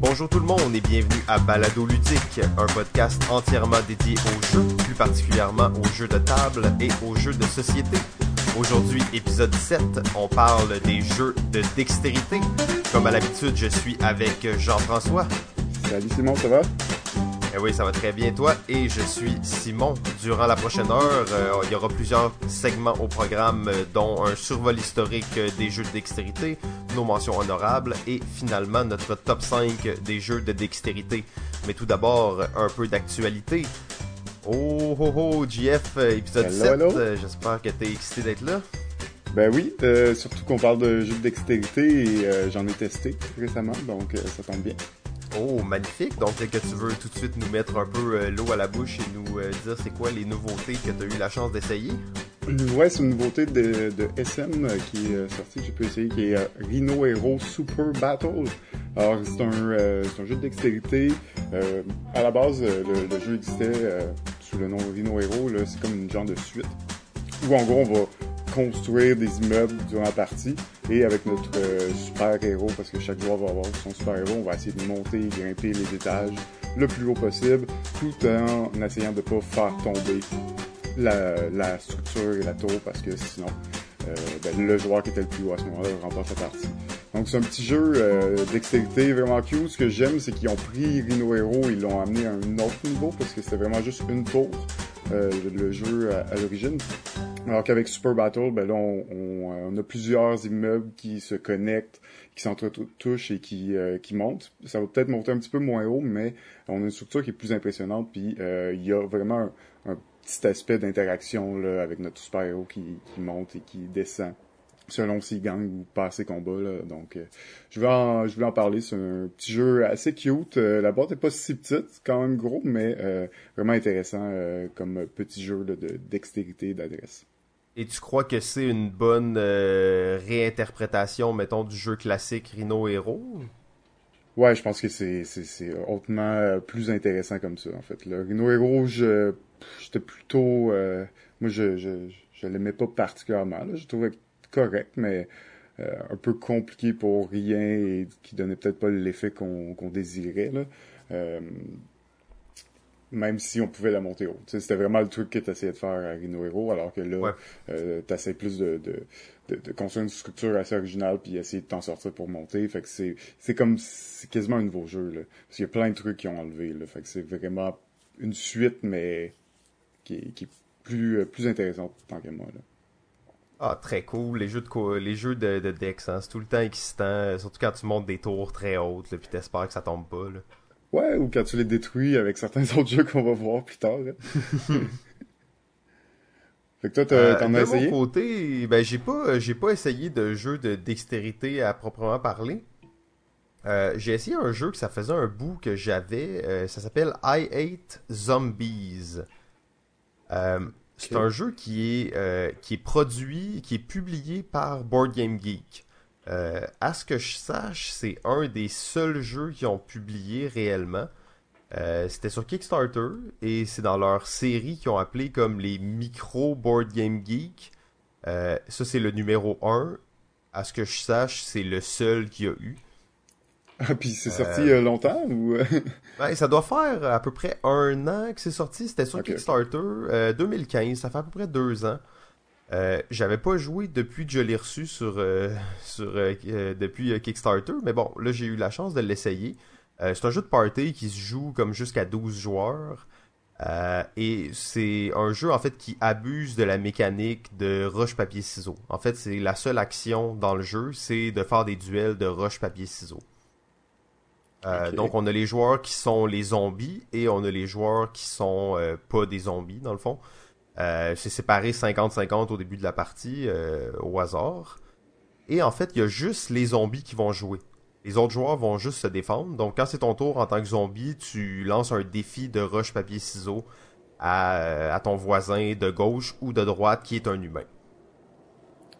Bonjour tout le monde et bienvenue à Balado Ludique, un podcast entièrement dédié aux jeux, plus particulièrement aux jeux de table et aux jeux de société. Aujourd'hui, épisode 7, on parle des jeux de dextérité. Comme à l'habitude, je suis avec Jean-François. Salut Simon, ça va? Eh oui, ça va très bien toi et je suis Simon. Durant la prochaine heure, euh, il y aura plusieurs segments au programme euh, dont un survol historique euh, des jeux de dextérité, nos mentions honorables et finalement notre top 5 des jeux de dextérité. Mais tout d'abord, un peu d'actualité. Oh oh oh, GF, épisode Hello, 7. hello. Euh, J'espère que t'es excité d'être là. Ben oui, euh, surtout qu'on parle de jeux de dextérité et euh, j'en ai testé récemment, donc euh, ça tombe bien. Oh, magnifique. Donc, que tu veux tout de suite nous mettre un peu l'eau à la bouche et nous dire c'est quoi les nouveautés que tu as eu la chance d'essayer? Ouais, c'est une nouveauté de, de SM euh, qui est euh, sortie, j'ai pu essayer, qui est euh, Rhino Hero Super Battle. Alors, c'est un, euh, un jeu de dextérité. Euh, à la base, le, le jeu existait euh, sous le nom Rhino Hero, c'est comme une genre de suite. Où en gros, on va construire des immeubles durant la partie et avec notre euh, super héros, parce que chaque joueur va avoir son super héros, on va essayer de monter et grimper les étages le plus haut possible, tout en essayant de pas faire tomber la, la structure et la tour parce que sinon euh, ben, le joueur qui était le plus haut à ce moment-là remporte la partie. Donc c'est un petit jeu euh, dextérité vraiment cute. Ce que j'aime, c'est qu'ils ont pris Rhino Hero et ils l'ont amené à un autre niveau parce que c'était vraiment juste une tour, euh, le, jeu à, l'origine. Alors qu'avec Super Battle, ben là, on, on, euh, on a plusieurs immeubles qui se connectent, qui s'entretouchent et qui, euh, qui montent. Ça va peut-être monter un petit peu moins haut, mais on a une structure qui est plus impressionnante. Puis euh, il y a vraiment un petit aspect d'interaction là avec notre super héros qui, monte et qui descend selon s'il gagne ou pas ses combats là. Donc euh, je vais en je vais en parler, c'est un petit jeu assez cute. Euh, la boîte est pas si petite, quand même gros mais euh, vraiment intéressant comme petit jeu de dextérité d'adresse. Et tu crois que c'est une bonne réinterprétation, mettons, du jeu classique Rhino Hero? Ouais, je pense que c'est c'est c'est hautement euh, plus intéressant comme ça en fait. Le Rhino Hero, je j'étais plutôt euh, moi je je je l'aimais pas particulièrement là, je trouvais correct mais euh, un peu compliqué pour rien et qui donnait peut-être pas l'effet qu'on qu'on désirait là. Euh, même si on pouvait la monter haut. C'était vraiment le truc que tu essayais de faire à Rhino Hero, alors que là, Ouais. euh, tu essaies plus de, de, de, de construire une structure assez originale puis essayer de t'en sortir pour monter. Fait que c'est c'est comme c'est quasiment un nouveau jeu là. Parce qu'il y a plein de trucs qui ont enlevé là. Fait que c'est vraiment une suite mais qui est, qui est plus euh, plus intéressante tant qu'à moi là. Ah, très cool. Les jeux de les jeux de, de Dex, hein, c'est tout le temps excitant, euh, surtout quand tu montes des tours très hautes, là, puis t'espères que ça tombe pas. Là. Ouais, ou quand tu les détruis avec certains autres jeux qu'on va voir plus tard. fait que toi Euh, t'en de as mon essayé? côté, ben j'ai pas j'ai pas essayé de jeu de dextérité à proprement parler. Euh, j'ai essayé un jeu que ça faisait un bout que j'avais, euh, ça s'appelle I Hate Zombies. Euh, c'est un jeu qui est euh, qui est produit, qui est publié par Board Game Geek. Euh, à ce que je sache, c'est un des seuls jeux qui ont publié réellement. Euh, c'était sur Kickstarter et c'est dans leur série qu'ils ont appelé comme les micro Board Game Geek. Euh, ça, c'est le numéro 1. À ce que je sache, c'est le seul qu'il y a eu. Ah puis c'est sorti euh, longtemps ou? Ouais, ça doit faire à peu près un an que c'est sorti. C'était sur. Kickstarter, euh, 2015. Ça fait à peu près deux ans. J'avais pas joué depuis que je l'ai reçu sur, sur depuis Kickstarter, mais bon, là j'ai eu la chance de l'essayer. Euh, c'est un jeu de party qui se joue comme jusqu'à 12 joueurs. Euh, et c'est un jeu en fait qui abuse de la mécanique de roche papier ciseaux. En fait, c'est la seule action dans le jeu, c'est de faire des duels de roche papier ciseaux. Euh. Donc on a les joueurs qui sont les zombies et on a les joueurs qui sont euh, pas des zombies dans le fond. C'est séparé 50-50 au début de la partie au hasard. Et en fait, il y a juste les zombies qui vont jouer. Les autres joueurs vont juste se défendre. Donc quand c'est ton tour en tant que zombie, tu lances un défi de roche papier ciseaux à, à ton voisin de gauche ou de droite qui est un humain.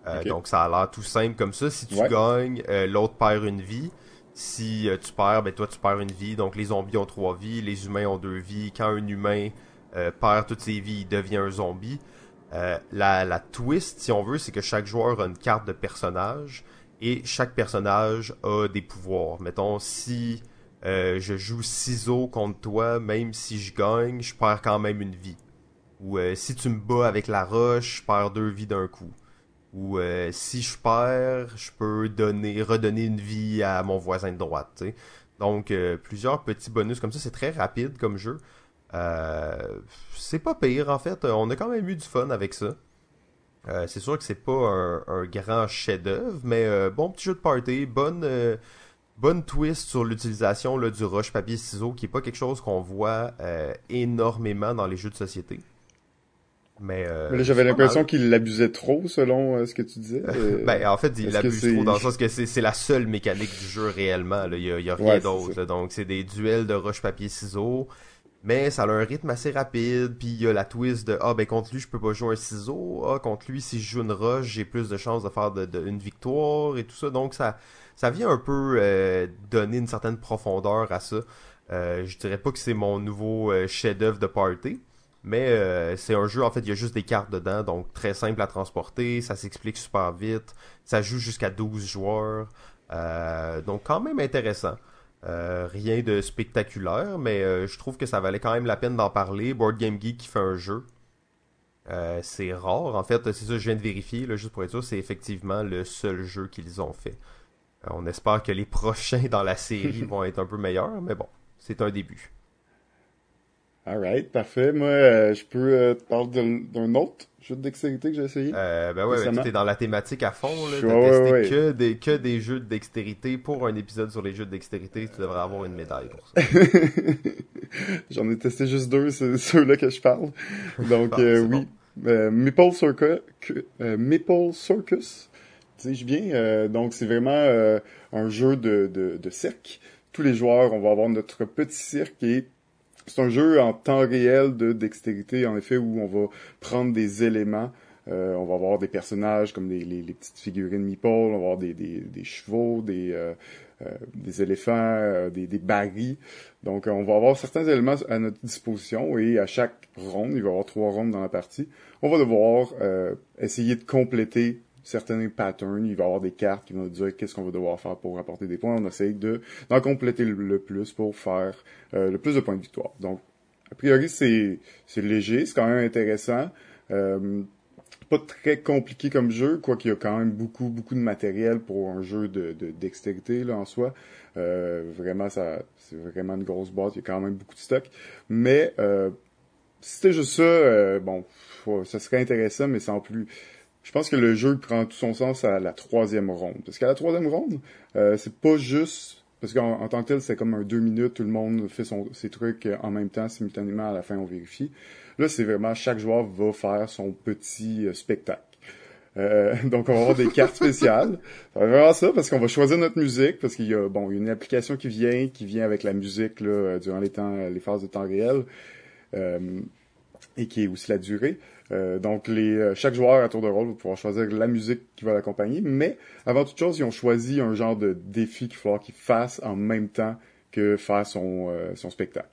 Euh. Donc ça a l'air tout simple comme ça. Si tu Ouais. gagnes, euh, l'autre perd une vie. Si euh, tu perds, ben toi tu perds une vie. Donc les zombies ont trois vies, les humains ont deux vies. Quand un humain perd toutes ses vies, il devient un zombie. La, la twist, si on veut, c'est que chaque joueur a une carte de personnage et chaque personnage a des pouvoirs. Mettons, si je joue ciseaux contre toi, même si je gagne, je perds quand même une vie. Ou si tu me bats avec la roche, je perds deux vies d'un coup. Ou si je perds, je peux donner, redonner une vie à mon voisin de droite. Donc plusieurs petits bonus comme ça, c'est très rapide comme jeu. c'est pas pire en fait, on a quand même eu du fun avec ça. Euh, c'est sûr que c'est pas un, grand chef-d'œuvre, mais euh, bon petit jeu de party, bonne euh, bonne twist sur l'utilisation du roche papier ciseaux, qui est pas quelque chose qu'on voit énormément dans les jeux de société. Mais, j'avais l'impression qu'il l'abusait trop, selon ce que tu disais. ben, en fait, il l'abuse trop dans le sens que c'est la seule mécanique du jeu réellement. Il y a, rien d'autre. Donc, c'est des duels de roche papier ciseaux. Mais ça a un rythme assez rapide, puis il y a la twist de ah ben contre lui je peux pas jouer un ciseau, ah contre lui si je joue une roche j'ai plus de chances de faire de, une victoire et tout ça, donc ça ça vient un peu euh, donner une certaine profondeur à ça. Euh, je dirais pas que c'est mon nouveau euh, chef-d'œuvre de party, mais euh, c'est un jeu en fait il y a juste des cartes dedans, donc très simple à transporter, ça s'explique super vite, ça joue jusqu'à 12 joueurs, donc quand même intéressant. Euh, rien de spectaculaire, mais euh, je trouve que ça valait quand même la peine d'en parler. Board Game Geek qui fait un jeu. Euh, c'est rare, en fait, c'est ça je viens de vérifier, là, juste pour être sûr, c'est effectivement le seul jeu qu'ils ont fait. on espère que les prochains dans la série vont être un peu meilleurs, mais bon, c'est un début. Alright, parfait. Moi, je peux parler d'un autre jeu de dextérité que j'ai essayé. Euh, ben ouais, tu es dans la thématique à fond. Là. T'as testé Que, des, que des jeux de dextérité. Pour un épisode sur les jeux de dextérité, tu devrais avoir une médaille pour ça. J'en ai testé juste deux, c'est ceux-là que je parle. Donc, ah, euh, oui. Euh, Maple Circus, euh, Maple Circus, dis-je bien. Euh, donc, c'est vraiment un jeu de, de, de cirque. Tous les joueurs, on va avoir notre petit cirque et c'est un jeu en temps réel de dextérité, en effet, où on va prendre des éléments. Euh, on va avoir des personnages comme les, les, petites figurines Meeple, on va avoir des, des, des chevaux, des, euh, euh des éléphants, des, des barils. Donc, on va avoir certains éléments à notre disposition et à chaque ronde, il va y avoir trois rondes dans la partie, on va devoir essayer de compléter certains patterns, il va y avoir des cartes qui vont nous dire qu'est-ce qu'on va devoir faire pour apporter des points. On essaye de d'en compléter le, plus pour faire euh, le plus de points de victoire. Donc, a priori, c'est c'est léger, c'est quand même intéressant. Euh, pas très compliqué comme jeu, quoiqu'il y a quand même beaucoup, beaucoup de matériel pour un jeu de, de dextérité là, en soi. Euh, vraiment, ça, c'est vraiment une grosse boîte, il y a quand même beaucoup de stock. Mais euh, si c'était juste ça, euh, bon, ça serait intéressant, mais sans plus. Je pense que le jeu prend tout son sens à la troisième ronde. Parce qu'à la troisième ronde, euh, c'est pas juste... Parce qu'en tant que tel, c'est comme un deux minutes, tout le monde fait son, ses trucs en même temps, simultanément, à la fin, on vérifie. Là, c'est vraiment, chaque joueur va faire son petit euh, spectacle. Euh, donc, on va avoir des cartes spéciales. Ça va vraiment ça, parce qu'on va choisir notre musique, parce qu'il y a, bon, une application qui vient, qui vient avec la musique, là, durant les temps, les phases de temps réel, et qui est aussi la durée. Euh, donc, euh, chaque joueur à tour de rôle va pouvoir choisir la musique qui va l'accompagner, mais avant toute chose, ils ont choisi un genre de défi qu'il faut qu'il fasse en même temps que faire son, euh, son spectacle.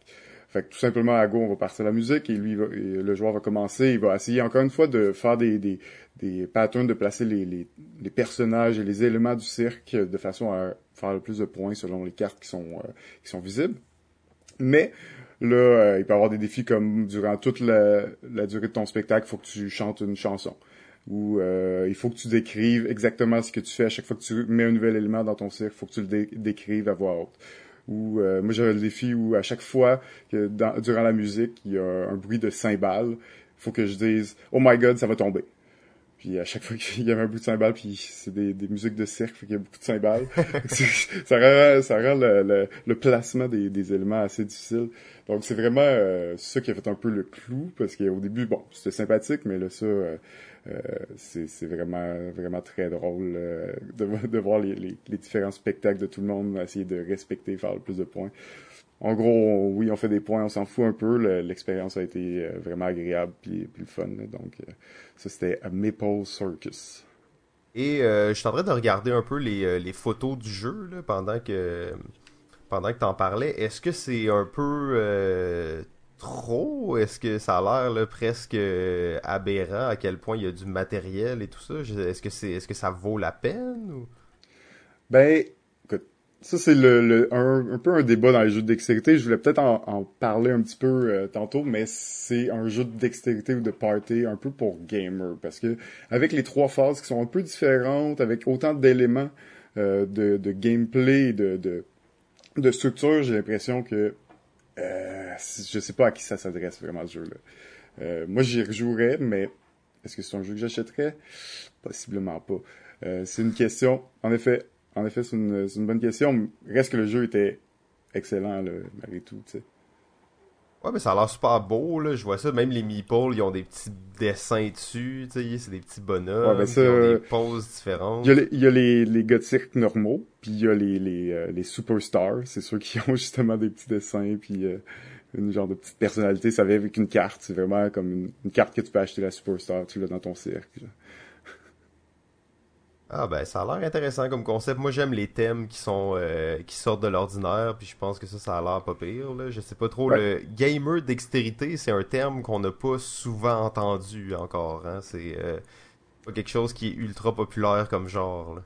Fait que tout simplement, à go, on va partir la musique et lui, le joueur va commencer, il va essayer encore une fois de faire des, des, patterns, de placer les, personnages et les éléments du cirque de façon à faire le plus de points selon les cartes qui sont, qui sont visibles. Mais Là, euh, il peut y avoir des défis comme durant toute la, durée de ton spectacle, il faut que tu chantes une chanson. Ou euh, il faut que tu décrives exactement ce que tu fais à chaque fois que tu mets un nouvel élément dans ton cirque, il faut que tu le décrives à voix haute. Ou euh, moi j'avais le défi où à chaque fois que durant la musique, il y a un bruit de cymbales, il faut que je dise Oh my god, ça va tomber. Puis à chaque fois qu'il y avait un bout de cymbale, puis c'est des, des musiques de cirque, fait qu'il y a beaucoup de cymbales. ça rend, ça rend le, le, placement des, des, éléments assez difficile. Donc c'est vraiment euh, ça qui a fait un peu le clou, parce qu'au début, bon, c'était sympathique, mais là, ça, euh, euh c'est vraiment vraiment très drôle de, de, voir les, les, les, différents spectacles de tout le monde, essayer de respecter, faire le plus de points en gros, oui, on fait des points, on s'en fout un peu. L'expérience a été euh, vraiment agréable et plus fun. Donc, euh, ça, c'était Maple Circus. Et euh, je suis en train de regarder un peu les, photos du jeu pendant que pendant que t'en parlais. Est-ce que c'est un peu trop? Est-ce que ça a l'air presque aberrant à quel point il y a du matériel et tout ça? Est-ce que c'est est-ce que ça vaut la peine Ben, ça c'est le, le un, un, peu un débat dans les jeux de dextérité. Je voulais peut-être en, en, parler un petit peu euh, tantôt, mais c'est un jeu de dextérité ou de party un peu pour gamer parce que avec les trois phases qui sont un peu différentes, avec autant d'éléments euh, de, de, gameplay, de, de, de structure, j'ai l'impression que euh, je sais pas à qui ça s'adresse vraiment ce jeu-là. Euh, moi j'y rejouerais, mais est-ce que c'est un jeu que j'achèterais? Possiblement pas. Euh, c'est une question. En effet, en effet, c'est une, une, bonne question. Reste que le jeu était excellent, là, malgré tout, tu sais. Ouais, mais ça a l'air super beau, là. Je vois ça. Même les meeples, ils ont des petits dessins dessus, tu sais. C'est des petits bonhommes. Ouais, ben ça, ils ont des poses différentes. Il y a les, il y a les, les gothiques normaux, puis il y a les, les, euh, les superstars. C'est ceux qui ont justement des petits dessins, puis euh, une genre de petite personnalité. Ça vient avec une carte. C'est vraiment comme une, une, carte que tu peux acheter la superstar. Tu l'as dans ton cirque. Genre. Ah ben ça a l'air intéressant comme concept. Moi j'aime les thèmes qui sont euh, qui sortent de l'ordinaire, puis je pense que ça ça a l'air pas pire là. Je sais pas trop ouais. le gamer dextérité, c'est un terme qu'on n'a pas souvent entendu encore hein, c'est euh, pas quelque chose qui est ultra populaire comme genre là.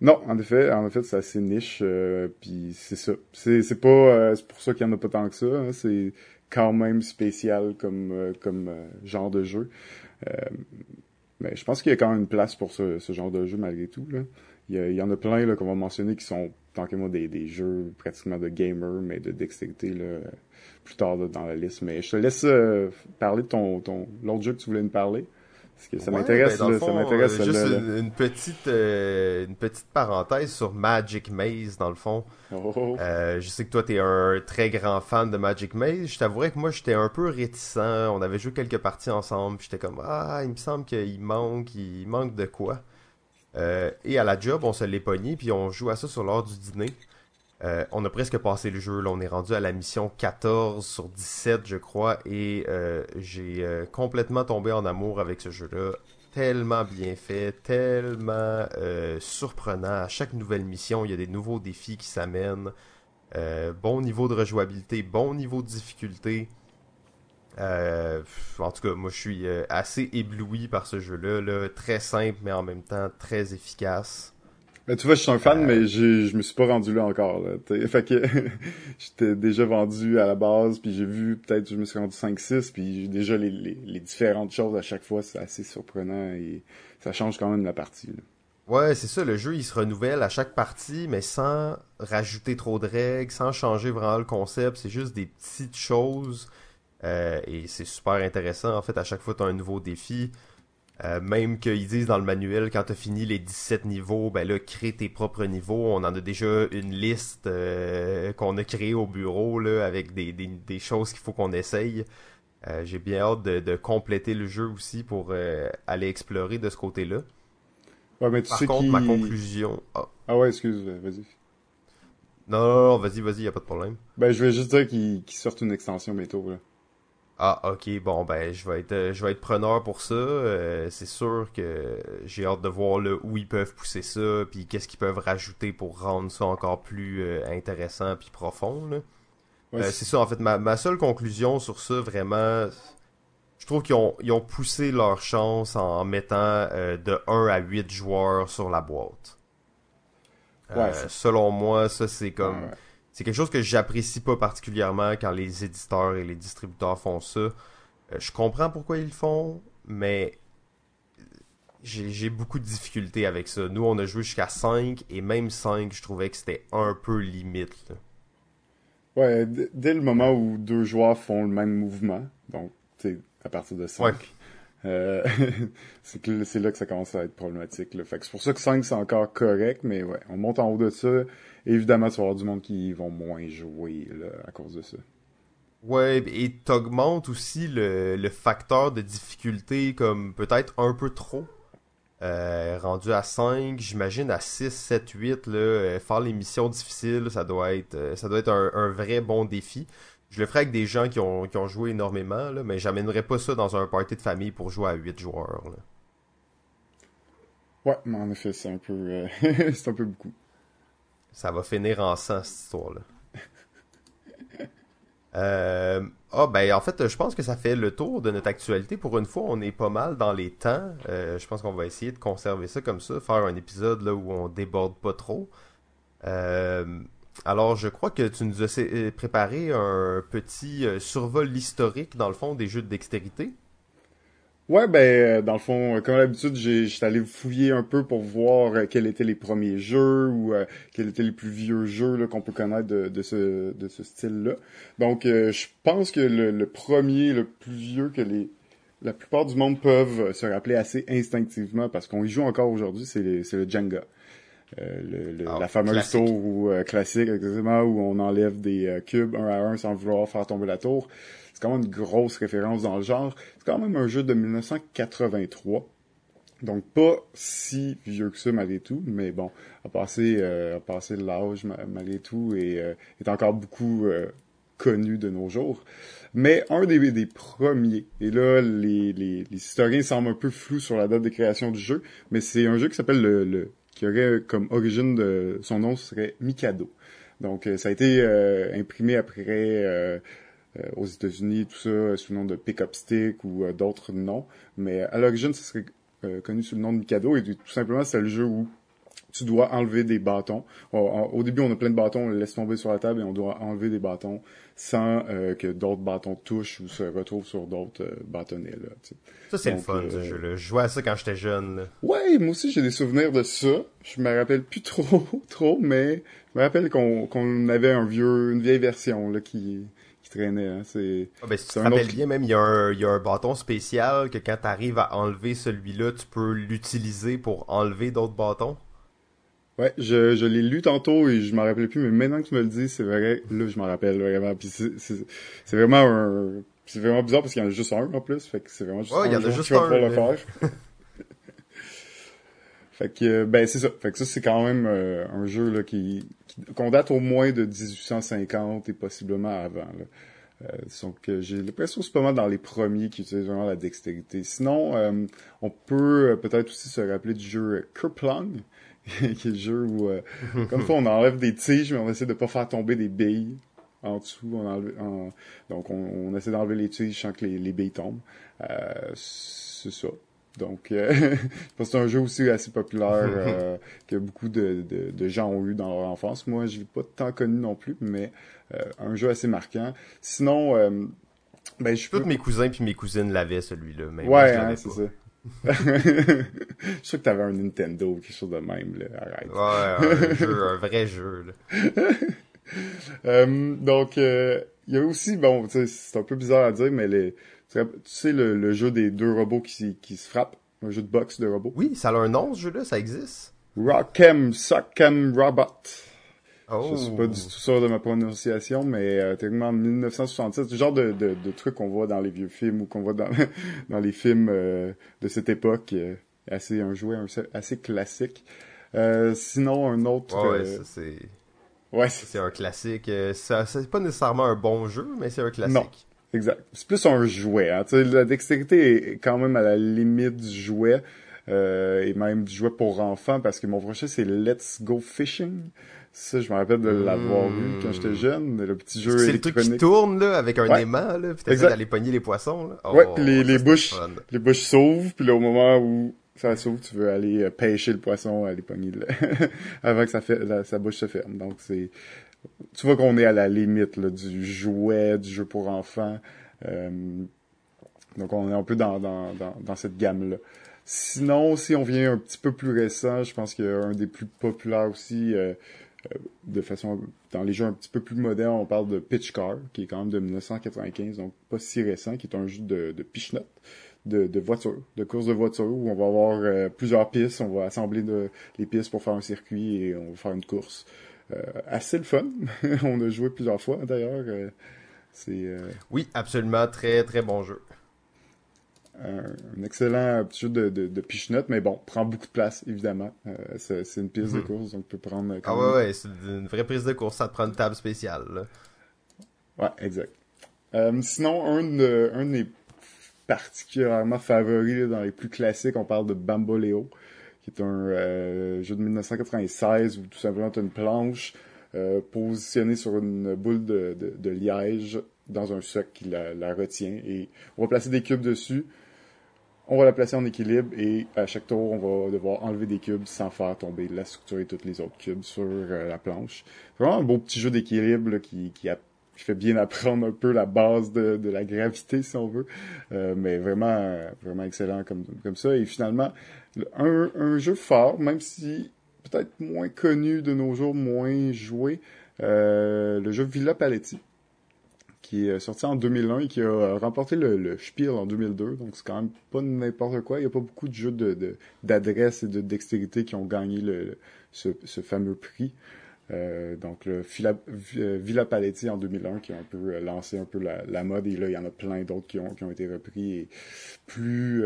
Non, en effet, en effet, c'est assez niche, euh, puis c'est ça. C'est c'est pas euh, c'est pour ça qu'il y en a pas tant que ça, hein. c'est quand même spécial comme comme genre de jeu. Mais je pense qu'il y a quand même une place pour ce, genre de jeu malgré tout. Là. Il, y, en a plein qu'on va mentionner qui sont tant que moi des, des jeux pratiquement de gamer, mais de dextérité plus tard là, dans la liste. Mais je te laisse euh, parler de ton, ton l'autre jeu que tu voulais nous parler. Parce que ça ouais, m'intéresse, ben, ça m'intéresse. Euh, juste une, une, petite, euh, une petite parenthèse sur Magic Maze, dans le fond. Oh. Euh, je sais que toi, t'es un très grand fan de Magic Maze. Je t'avouerais que moi, j'étais un peu réticent. On avait joué quelques parties ensemble, j'étais comme, ah, il me semble qu'il manque, il manque de quoi. Euh, et à la job, on se l'est pogné, puis on joue à ça sur l'heure du dîner. Euh, on a presque passé le jeu, là. on est rendu à la mission 14 sur 17 je crois et euh, j'ai euh, complètement tombé en amour avec ce jeu-là. Tellement bien fait, tellement surprenant. À chaque nouvelle mission, il y a des nouveaux défis qui s'amènent. Bon niveau de rejouabilité, bon niveau de difficulté. en tout cas, moi je suis assez ébloui par ce jeu-là. Là. Très simple mais en même temps très efficace. Ben, tu vois, je suis un fan, euh... mais je me suis pas rendu là encore. Là, fait que j'étais déjà vendu à la base, puis j'ai vu peut-être je me suis rendu 5-6, puis déjà les, les, les, différentes choses à chaque fois, c'est assez surprenant et ça change quand même la partie. Là. Ouais, c'est ça, le jeu il se renouvelle à chaque partie, mais sans rajouter trop de règles, sans changer vraiment le concept, c'est juste des petites choses. Euh, et c'est super intéressant. En fait, à chaque fois, tu as un nouveau défi. Euh, même qu'ils disent dans le manuel, quand tu as fini les 17 niveaux, ben là, crée tes propres niveaux. On en a déjà une liste euh, qu'on a créée au bureau là, avec des, des, des choses qu'il faut qu'on essaye. Euh, J'ai bien hâte de, de, compléter le jeu aussi pour aller explorer de ce côté-là. Ouais, mais tu Par sais contre, ma conclusion... Ah. ah ouais, excuse, vas-y. Non, non, non vas-y, vas-y, y a pas de problème. Ben, je vais juste dire qu'ils qu sortent une extension bientôt, là. Ah ok bon ben je vais être euh, je vais être preneur pour ça. Euh, c'est sûr que j'ai hâte de voir là, où ils peuvent pousser ça puis qu'est-ce qu'ils peuvent rajouter pour rendre ça encore plus euh, intéressant puis profond c'est ça en fait ma, ma seule conclusion sur ça vraiment je trouve qu'ils ont ils ont poussé leur chance en mettant de 1 à 8 joueurs sur la boîte. Ouais, selon moi ça c'est comme ouais c'est quelque chose que j'apprécie pas particulièrement quand les éditeurs et les distributeurs font ça. Euh, je comprends pourquoi ils le font, mais j'ai beaucoup de difficultés avec ça. Nous, on a joué jusqu'à 5, et même 5, je trouvais que c'était un peu limite. Là. Ouais, dès le moment où deux joueurs font le même mouvement, donc, tu à partir de 5, ouais. euh, c'est là que ça commence à être problématique. Là. Fait que c'est pour ça que 5, c'est encore correct, mais ouais, on monte en haut de ça, évidemment, tu vas avoir du monde qui vont moins jouer là, à cause de ça. Ouais, et t'augmentes aussi le, le facteur de difficulté comme peut-être un peu trop. Euh, rendu à 5, j'imagine à 6, 7, 8, là, euh, faire les missions difficiles, ça doit être euh, ça doit être un, un, vrai bon défi. Je le ferai avec des gens qui ont, qui ont joué énormément, là, mais j'amènerais pas ça dans un party de famille pour jouer à 8 joueurs. Là. Ouais, mais en effet, c'est un peu euh, c'est un peu beaucoup. Ça va finir en sang, cette histoire-là. euh... Ah, ben, en fait, je pense que ça fait le tour de notre actualité. Pour une fois, on est pas mal dans les temps. Euh, je pense qu'on va essayer de conserver ça comme ça, faire un épisode là où on déborde pas trop. alors, je crois que tu nous as préparé un petit survol historique, dans le fond, des jeux de dextérité. Ouais, ben, euh, dans le fond, euh, comme d'habitude, j'étais allé fouiller un peu pour voir euh, quels étaient les premiers jeux ou quels étaient les plus vieux jeux qu'on peut connaître de, de ce, de ce style-là. Donc, je pense que le, le, premier, le plus vieux que les la plupart du monde peuvent se rappeler assez instinctivement parce qu'on y joue encore aujourd'hui, c'est le Jenga. le, ah, la fameuse tour ou, classique, exactement, où on enlève des cubes un à un sans vouloir faire tomber la tour. C'est quand même une grosse référence dans le genre. C'est quand même un jeu de 1983. Donc pas si vieux que ça malgré tout, mais bon, a passé, euh, a passé l'âge malgré tout et euh, est encore beaucoup euh, connu de nos jours. Mais un des, des premiers, et là les, les, les, historiens semblent un peu flous sur la date de création du jeu, mais c'est un jeu qui s'appelle le, le, qui aurait comme origine de son nom serait Mikado. Donc ça a été imprimé après euh, aux États-Unis, tout ça, sous le nom de Pickup Stick ou euh, d'autres noms. Mais à l'origine, ça serait euh, connu sous le nom de Mikado. Et tout simplement, c'est le jeu où? Tu dois enlever des bâtons. Au, début, on a plein de bâtons, on les laisse tomber sur la table et on doit enlever des bâtons sans que d'autres bâtons touchent ou se retrouvent sur d'autres bâtonnets. Là, Ça, c'est le fun, ce jeu-là. Je jouais à ça quand j'étais jeune. Ouais, moi aussi, j'ai des souvenirs de ça. Je me rappelle plus trop, trop, mais je me rappelle qu'on avait un vieux, une vieille version là, qui, traînait. Hein. C'est, ah, ben, si tu te rappelles bien, même, il y, a un, il y a un bâton spécial que quand tu arrives à enlever celui-là, tu peux l'utiliser pour enlever d'autres bâtons? Ouais, je, je l'ai lu tantôt et je m'en rappelais plus, mais maintenant que tu me le dis, c'est vrai, là, je m'en rappelle vraiment. Puis c'est, c'est, vraiment un... C'est vraiment bizarre parce qu'il y en a juste un en plus, fait que c'est vraiment juste ouais, un il y en a juste un, le faire. fait que, ben c'est ça. Fait que ça, c'est quand même euh, un jeu là, qui, qu'on date au moins de 1850 et possiblement avant. Là. Euh, donc j'ai l'impression que c'est pas mal dans les premiers qui utilisent vraiment la dextérité. Sinon, euh, on peut euh, peut-être aussi se rappeler du jeu Kerplunk, qui est le jeu où, comme ça, on enlève des tiges, mais on essaie de pas faire tomber des billes en dessous. On donc on, essaie d'enlever les tiges sans que les, les billes tombent. c'est ça. Donc, euh, c'est un jeu aussi assez populaire euh, que beaucoup de, de, gens ont eu dans leur enfance. Moi, je l'ai pas tant connu non plus, mais euh, un jeu assez marquant. Sinon, ben je Tous mes cousins puis mes cousines l'avaient celui-là, mais ouais, hein, c'est ça. je suis sûr que t'avais un Nintendo ou quelque chose de même, là. Arrête. Ouais, un, jeu, un vrai jeu, là. donc, il y a aussi, bon, c'est un peu bizarre à dire, mais les, tu sais, le, jeu des deux robots qui, qui se frappent, un jeu de boxe de robots? Oui, ça a un nom, ce jeu-là, ça existe. Rock'em Sock'em Robot. Oh. Je suis pas du tout sûr de ma prononciation, mais euh, techniquement en 1967, c'est le genre de, de, de truc qu'on voit dans les vieux films ou qu'on voit dans, dans les films euh, de cette époque. Euh, assez un jouet assez classique. Euh, sinon, un autre... ouais, ça c'est... Ouais, c'est un classique. Ça, c'est pas nécessairement un bon jeu, mais c'est un classique. Non. Exact. C'est plus un jouet. Hein. la dextérité est quand même à la limite du jouet. Euh, et même du jouet pour enfants parce que mon prochain c'est Let's Go Fishing. Ça, je me rappelle de l'avoir vu quand j'étais hmm. jeune, le petit jeu C'est le truc qui tourne là avec un aimant là, puis t'essaies d'aller pogner les poissons là? ouais, oh, les, les bouches, les bouches s'ouvrent, puis là au moment où ça s'ouvre, tu veux aller euh, pêcher le poisson, aller pogner le... avant que ça fait, sa bouche se ferme. Donc c'est tu vois qu'on est à la limite du jouet, du jeu pour enfants. Euh, donc on est un peu dans, dans, dans, cette gamme-là. Sinon, si on vient un petit peu plus récent, je pense qu'un des plus populaires aussi, euh, euh, de façon dans les jeux un petit peu plus modernes, on parle de Pitch Car, qui est quand même de 1995, donc pas si récent, qui est un jeu de, de de, de voiture, de course de voiture, où on va avoir plusieurs pistes, on va assembler les pistes pour faire un circuit et on va faire une course. Euh, assez le fun. on a joué plusieurs fois d'ailleurs. Euh, c'est euh, oui, absolument très très bon jeu. Un, excellent petit jeu de, de, mais bon, prend beaucoup de place, évidemment. c'est une piste de mhm. course, donc on peut prendre... ah ouais, ouais, c'est une vraie prise de course, ça te prend une table spéciale. Ouais, exact. sinon, un de, un des particulièrement favoris dans les plus classiques, on parle de Bamboleo qui est un euh, jeu de 1996 où tout simplement tu as une planche euh, positionnée sur une boule de, liège dans un socle qui la, retient et on va placer des cubes dessus. on va la placer en équilibre et à chaque tour, on va devoir enlever des cubes sans faire tomber la structure et tous les autres cubes sur euh, la planche. Vraiment un beau petit jeu d'équilibre qui, qui, fait bien apprendre un peu la base de, la gravité, si on veut. Mais vraiment, vraiment excellent comme, comme ça. Et finalement, un, un jeu fort, même si peut-être moins connu de nos jours, moins joué, euh, le jeu Villa Paletti qui est sorti en 2001 et qui a remporté le, Spiel en 2002. Donc c'est quand même pas n'importe quoi. Il n'y a pas beaucoup de jeux d'adresse et de dextérité qui ont gagné le, ce, fameux prix. Euh, donc le euh, Villa, Paletti en 2001 qui a un peu euh, lancé un peu la, mode et là il y en a plein d'autres qui ont, qui ont été repris et plus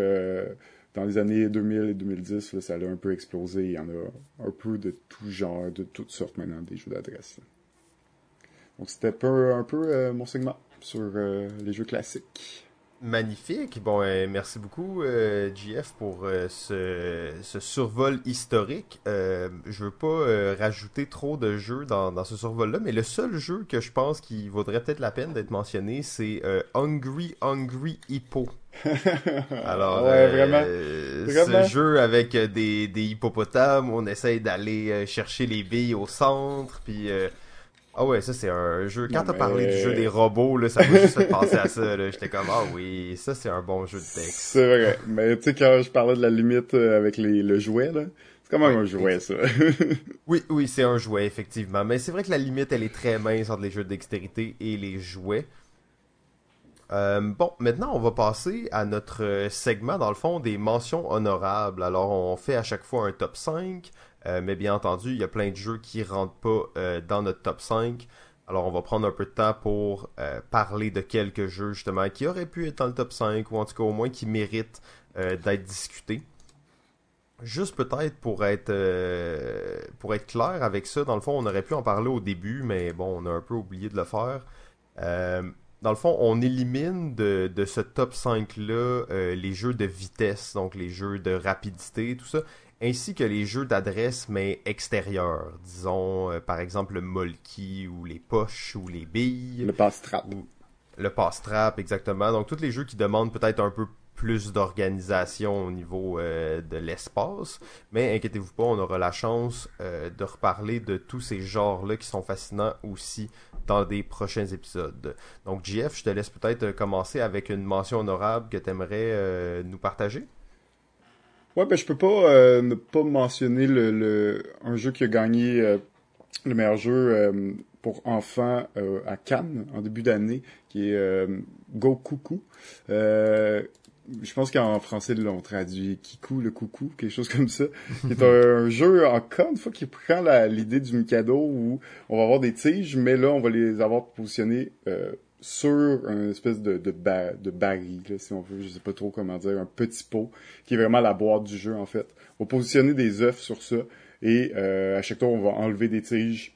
dans les années 2000 et 2010 ça a un peu explosé il y en a un peu de tout genre de toutes sortes maintenant des jeux d'adresse donc c'était un peu euh, mon segment sur euh, les jeux classiques. Magnifique. Bon, euh, merci beaucoup, GF, pour ce, survol historique. je veux pas rajouter trop de jeux dans, ce survol-là, mais le seul jeu que je pense qui vaudrait peut-être la peine d'être mentionné, c'est Hungry Hungry Hippo. Alors, ouais, vraiment, ce jeu avec des, des hippopotames, on essaye d'aller chercher les billes au centre, puis ah ouais, ça c'est un jeu. Quand t'as parlé du jeu des robots, là, ça m'a juste fait penser à ça. J'étais comme ah oui, ça c'est un bon jeu de texte. C'est vrai. Mais tu sais quand je parlais de la limite euh, avec les, le jouet là, c'est quand même un jouet ça. oui, oui, c'est un jouet effectivement. Mais c'est vrai que la limite elle est très mince entre les jeux de dextérité et les jouets. Euh, bon, maintenant on va passer à notre segment dans le fond des mentions honorables. Alors on fait à chaque fois un top 5 euh, mais bien entendu, il y a plein de jeux qui rentrent pas euh, dans notre top 5. Alors on va prendre un peu de temps pour euh, parler de quelques jeux justement qui auraient pu être dans le top 5 ou en tout cas au moins qui méritent d'être discutés. Juste peut-être pour être pour être clair avec ça, dans le fond on aurait pu en parler au début, mais bon on a un peu oublié de le faire. dans le fond, on élimine de, de ce top 5-là les jeux de vitesse, donc les jeux de rapidité, tout ça ainsi que les jeux d'adresse mais extérieurs, disons euh, par exemple le molki ou les poches ou les billes. Le pass-trap. Le pass-trap, exactement. Donc tous les jeux qui demandent peut-être un peu plus d'organisation au niveau euh, de l'espace. Mais inquiétez-vous pas, on aura la chance euh, de reparler de tous ces genres-là qui sont fascinants aussi dans des prochains épisodes. Donc JF, je te laisse peut-être commencer avec une mention honorable que tu aimerais nous partager. Ouais, ben je peux pas euh, ne pas mentionner le, le, un jeu qui a gagné euh, le meilleur jeu euh, pour enfants à Cannes en début d'année, qui est Go Coucou. je pense qu'en français ils l'ont traduit Kikou le coucou, quelque chose comme ça. C'est un, jeu encore une fois qui prend l'idée du Mikado où on va avoir des tiges, mais là on va les avoir positionnés sur une espèce de, baril, si on veut, je sais pas trop comment dire, un petit pot, qui est vraiment la boîte du jeu, en fait. On va positionner des œufs sur ça, et euh, à chaque tour, on va enlever des tiges,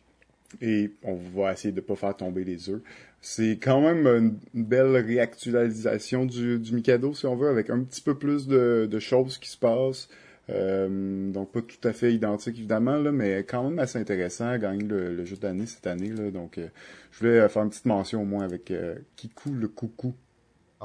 et on va essayer de pas faire tomber les œufs. C'est quand même une, belle réactualisation du, du Mikado, si on veut, avec un petit peu plus de, de choses qui se passent, euh, donc pas tout à fait identique évidemment, là, mais quand même assez intéressant à gagner le, jeu d'année cette année. Là, donc euh, je voulais faire une petite mention au moins avec euh, Kikou le coucou.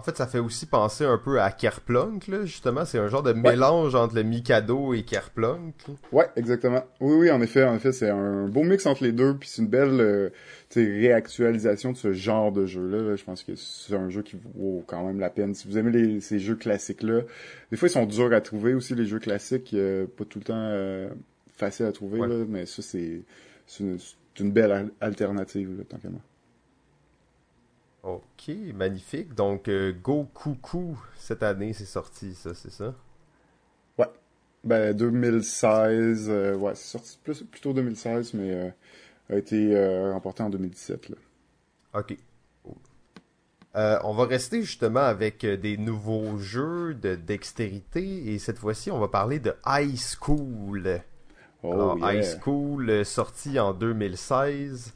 En fait, ça fait aussi penser un peu à Kerplunk, là, justement. C'est un genre de mélange entre le Mikado et Kerplunk. Ouais, exactement. Oui, oui, en effet, en effet, c'est un beau mix entre les deux, puis c'est une belle euh, réactualisation de ce genre de jeu-là. Je pense que c'est un jeu qui vaut quand même la peine. Si vous aimez ces jeux classiques-là, des fois, ils sont durs à trouver aussi, les jeux classiques. Euh, pas tout le temps euh, facile à trouver, là, mais ça, c'est une, une, belle alternative, là, tant qu'à moi. Ok, magnifique. Donc, euh, Go Coucou, cette année, c'est sorti, ça, c'est ça? Ouais. Ben, 2016, euh, ouais, c'est sorti plus, plutôt 2016, mais euh, a été remporté en 2017, là. Ok. on va rester justement avec des nouveaux jeux de dextérité et cette fois-ci on va parler de High School. Oh, Alors, High School sorti en 2016.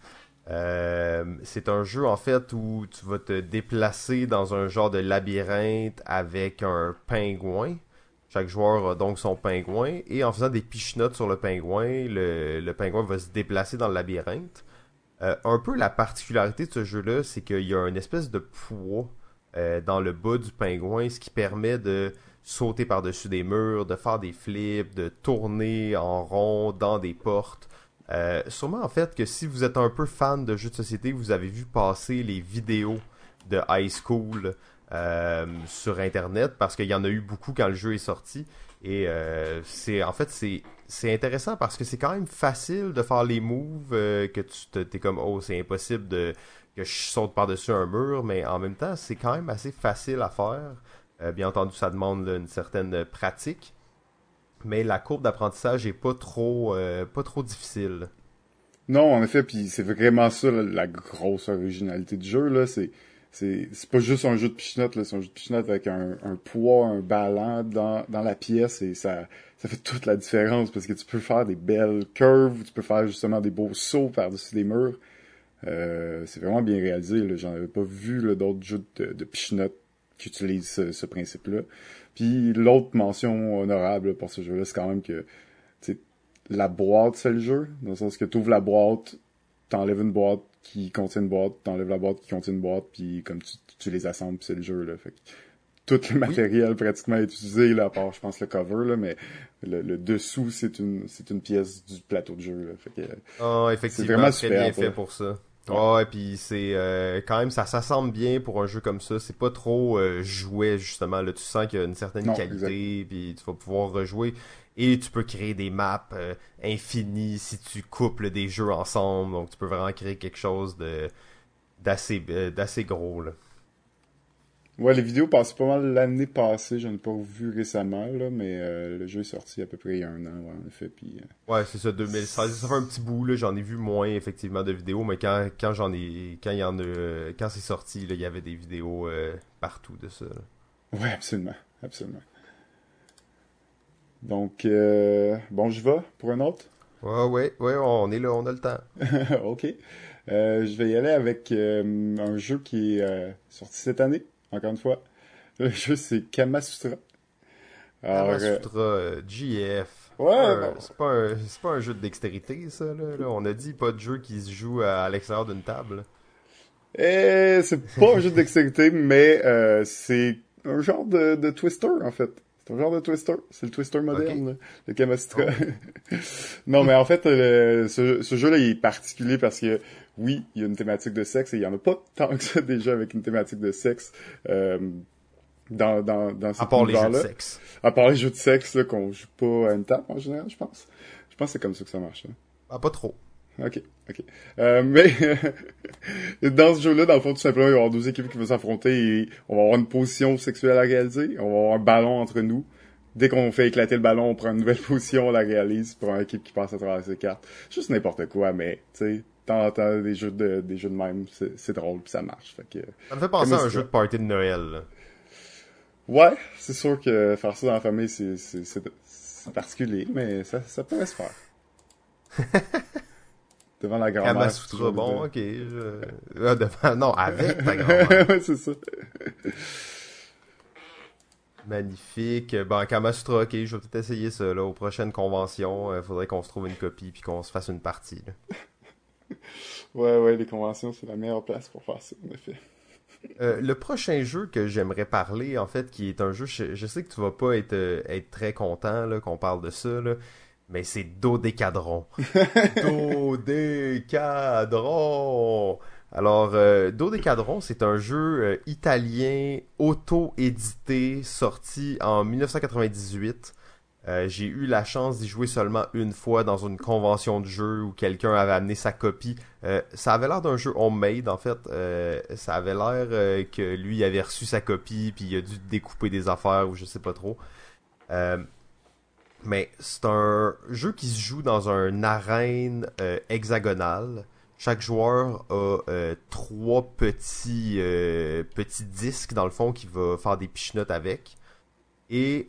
Euh, c'est un jeu en fait où tu vas te déplacer dans un genre de labyrinthe avec un pingouin. Chaque joueur a donc son pingouin et en faisant des pichenottes sur le pingouin, le, pingouin va se déplacer dans le labyrinthe. Euh, un peu la particularité de ce jeu-là, c'est qu'il y a une espèce de poids euh, dans le bas du pingouin, ce qui permet de sauter par-dessus des murs, de faire des flips, de tourner en rond dans des portes. Euh, sûrement en fait que si vous êtes un peu fan de jeux de société, vous avez vu passer les vidéos de high school euh, sur internet parce qu'il y en a eu beaucoup quand le jeu est sorti. Et euh, c'est en fait c'est intéressant parce que c'est quand même facile de faire les moves que tu t'es comme oh c'est impossible de que je saute par-dessus un mur mais en même temps c'est quand même assez facile à faire. Bien entendu ça demande une certaine pratique mais la courbe d'apprentissage est pas trop euh, pas trop difficile. Non, en effet, puis c'est vraiment ça la grosse originalité du jeu là, c'est c'est pas juste un jeu de pichenotte c'est un jeu de pichenotte avec un, poids, un ballon dans la pièce et ça fait toute la différence parce que tu peux faire des belles curves, tu peux faire justement des beaux sauts par-dessus des murs. Euh, c'est vraiment bien réalisé. J'en avais pas vu d'autres jeux de, de qui utilisent ce, ce principe-là. Puis l'autre mention honorable pour ce jeu-là, c'est quand même que la boîte, c'est le jeu. Dans le sens que tu ouvres la boîte, t'enlèves une boîte qui contient une boîte, t'enlèves la boîte qui contient une boîte, puis comme tu, tu les assembles, c'est le jeu. Là. Fait que tout le matériel pratiquement est utilisé, là, à part, je pense, le cover, là, mais le, dessous, c'est une, c'est une pièce du plateau de jeu. Là. Fait que, oh, effectivement, c'est vraiment très bien fait pour ça. Ouais, et puis c'est euh, quand même ça s'assemble bien pour un jeu comme ça. C'est pas trop euh, jouet justement. Là, tu sens qu'il y a une certaine qualité, puis tu vas pouvoir rejouer et tu peux créer des maps euh, infinies si tu couples des jeux ensemble. Donc tu peux vraiment créer quelque chose de d'assez d'assez gros là. Ouais, les vidéos passent pas mal l'année passée, j'en ai pas vu récemment, là, mais euh, le jeu est sorti à peu près il y a un an, ouais, en effet. Puis, euh, Ouais, c'est ça, 2016. Ça fait un petit bout, là, j'en ai vu moins effectivement de vidéos, mais quand, quand j'en ai. Quand il y en a. Quand c'est sorti, là, il y avait des vidéos euh, partout de ça. Ouais, absolument. Absolument. Donc bon, je vais pour un autre? Ouais, ouais, ouais, on est là, on a le temps. ok. je vais y aller avec un jeu qui est sorti cette année encore une fois. Le jeu, c'est Kamasutra. Kamasutra euh, GF. Ouais, c'est pas, un, pas un jeu de dextérité, ça. Là, On a dit pas de jeu qui se joue à, l'extérieur d'une table. Eh, c'est pas un jeu de dextérité, mais euh, c'est un genre de, de twister, en fait. C'est un genre de twister. C'est le twister moderne, le Kamasutra. Oh. non, mais en fait, euh, ce, ce jeu-là, il est particulier parce que oui, il y a une thématique de sexe et il y en a pas tant que ça déjà avec une thématique de sexe. Euh, dans, dans, dans À part les jeux de sexe. À part les jeux de sexe, là, qu'on joue pas à une table, en général, je pense. Je pense que c'est comme ça que ça marche, Ah, pas trop. Ok, ok. Euh, mais dans ce jeu-là, dans le fond, tout simplement, il va y avoir deux équipes qui vont s'affronter et on va avoir une position sexuelle à réaliser. On va avoir un ballon entre nous. Dès qu'on fait éclater le ballon, on prend une nouvelle position, on la réalise pour une équipe qui passe à travers ses cartes. Juste n'importe quoi, mais, tu sais, temps des jeux de des jeux de même, c'est drôle puis ça marche. Fait que, ça me fait penser à un jeu de party de Noël. Ouais, c'est sûr que faire ça dans la famille, c'est particulier, mais ça, ça pourrait se faire. devant la grand-mère. Kamasutra, bon, ok. Ah, devant... Non, avec ta grand-mère. ouais, c'est ça. Magnifique. Bon, Kamasutra, ok, je vais peut-être essayer ça, là, aux prochaines conventions. Il faudrait qu'on se trouve une copie puis qu'on se fasse une partie, là. ouais, ouais, les conventions, c'est la meilleure place pour faire ça, en effet. Euh, le prochain jeu que j'aimerais parler, en fait, qui est un jeu, je, sais que tu vas pas être, euh, être très content qu'on parle de ça, là, mais c'est Dodécadron. Dodécadron! Alors, euh, Dodécadron, c'est un jeu euh, italien auto-édité, sorti en 1998. Euh, j'ai eu la chance d'y jouer seulement une fois dans une convention de jeu où quelqu'un avait amené sa copie. Euh, ça avait l'air d'un jeu homemade en fait. Euh, ça avait l'air que lui avait reçu sa copie puis il a dû découper des affaires ou je sais pas trop. Mais c'est un jeu qui se joue dans un arène hexagonale. Chaque joueur a trois petits petits disques dans le fond qui va faire des pichenottes avec. Et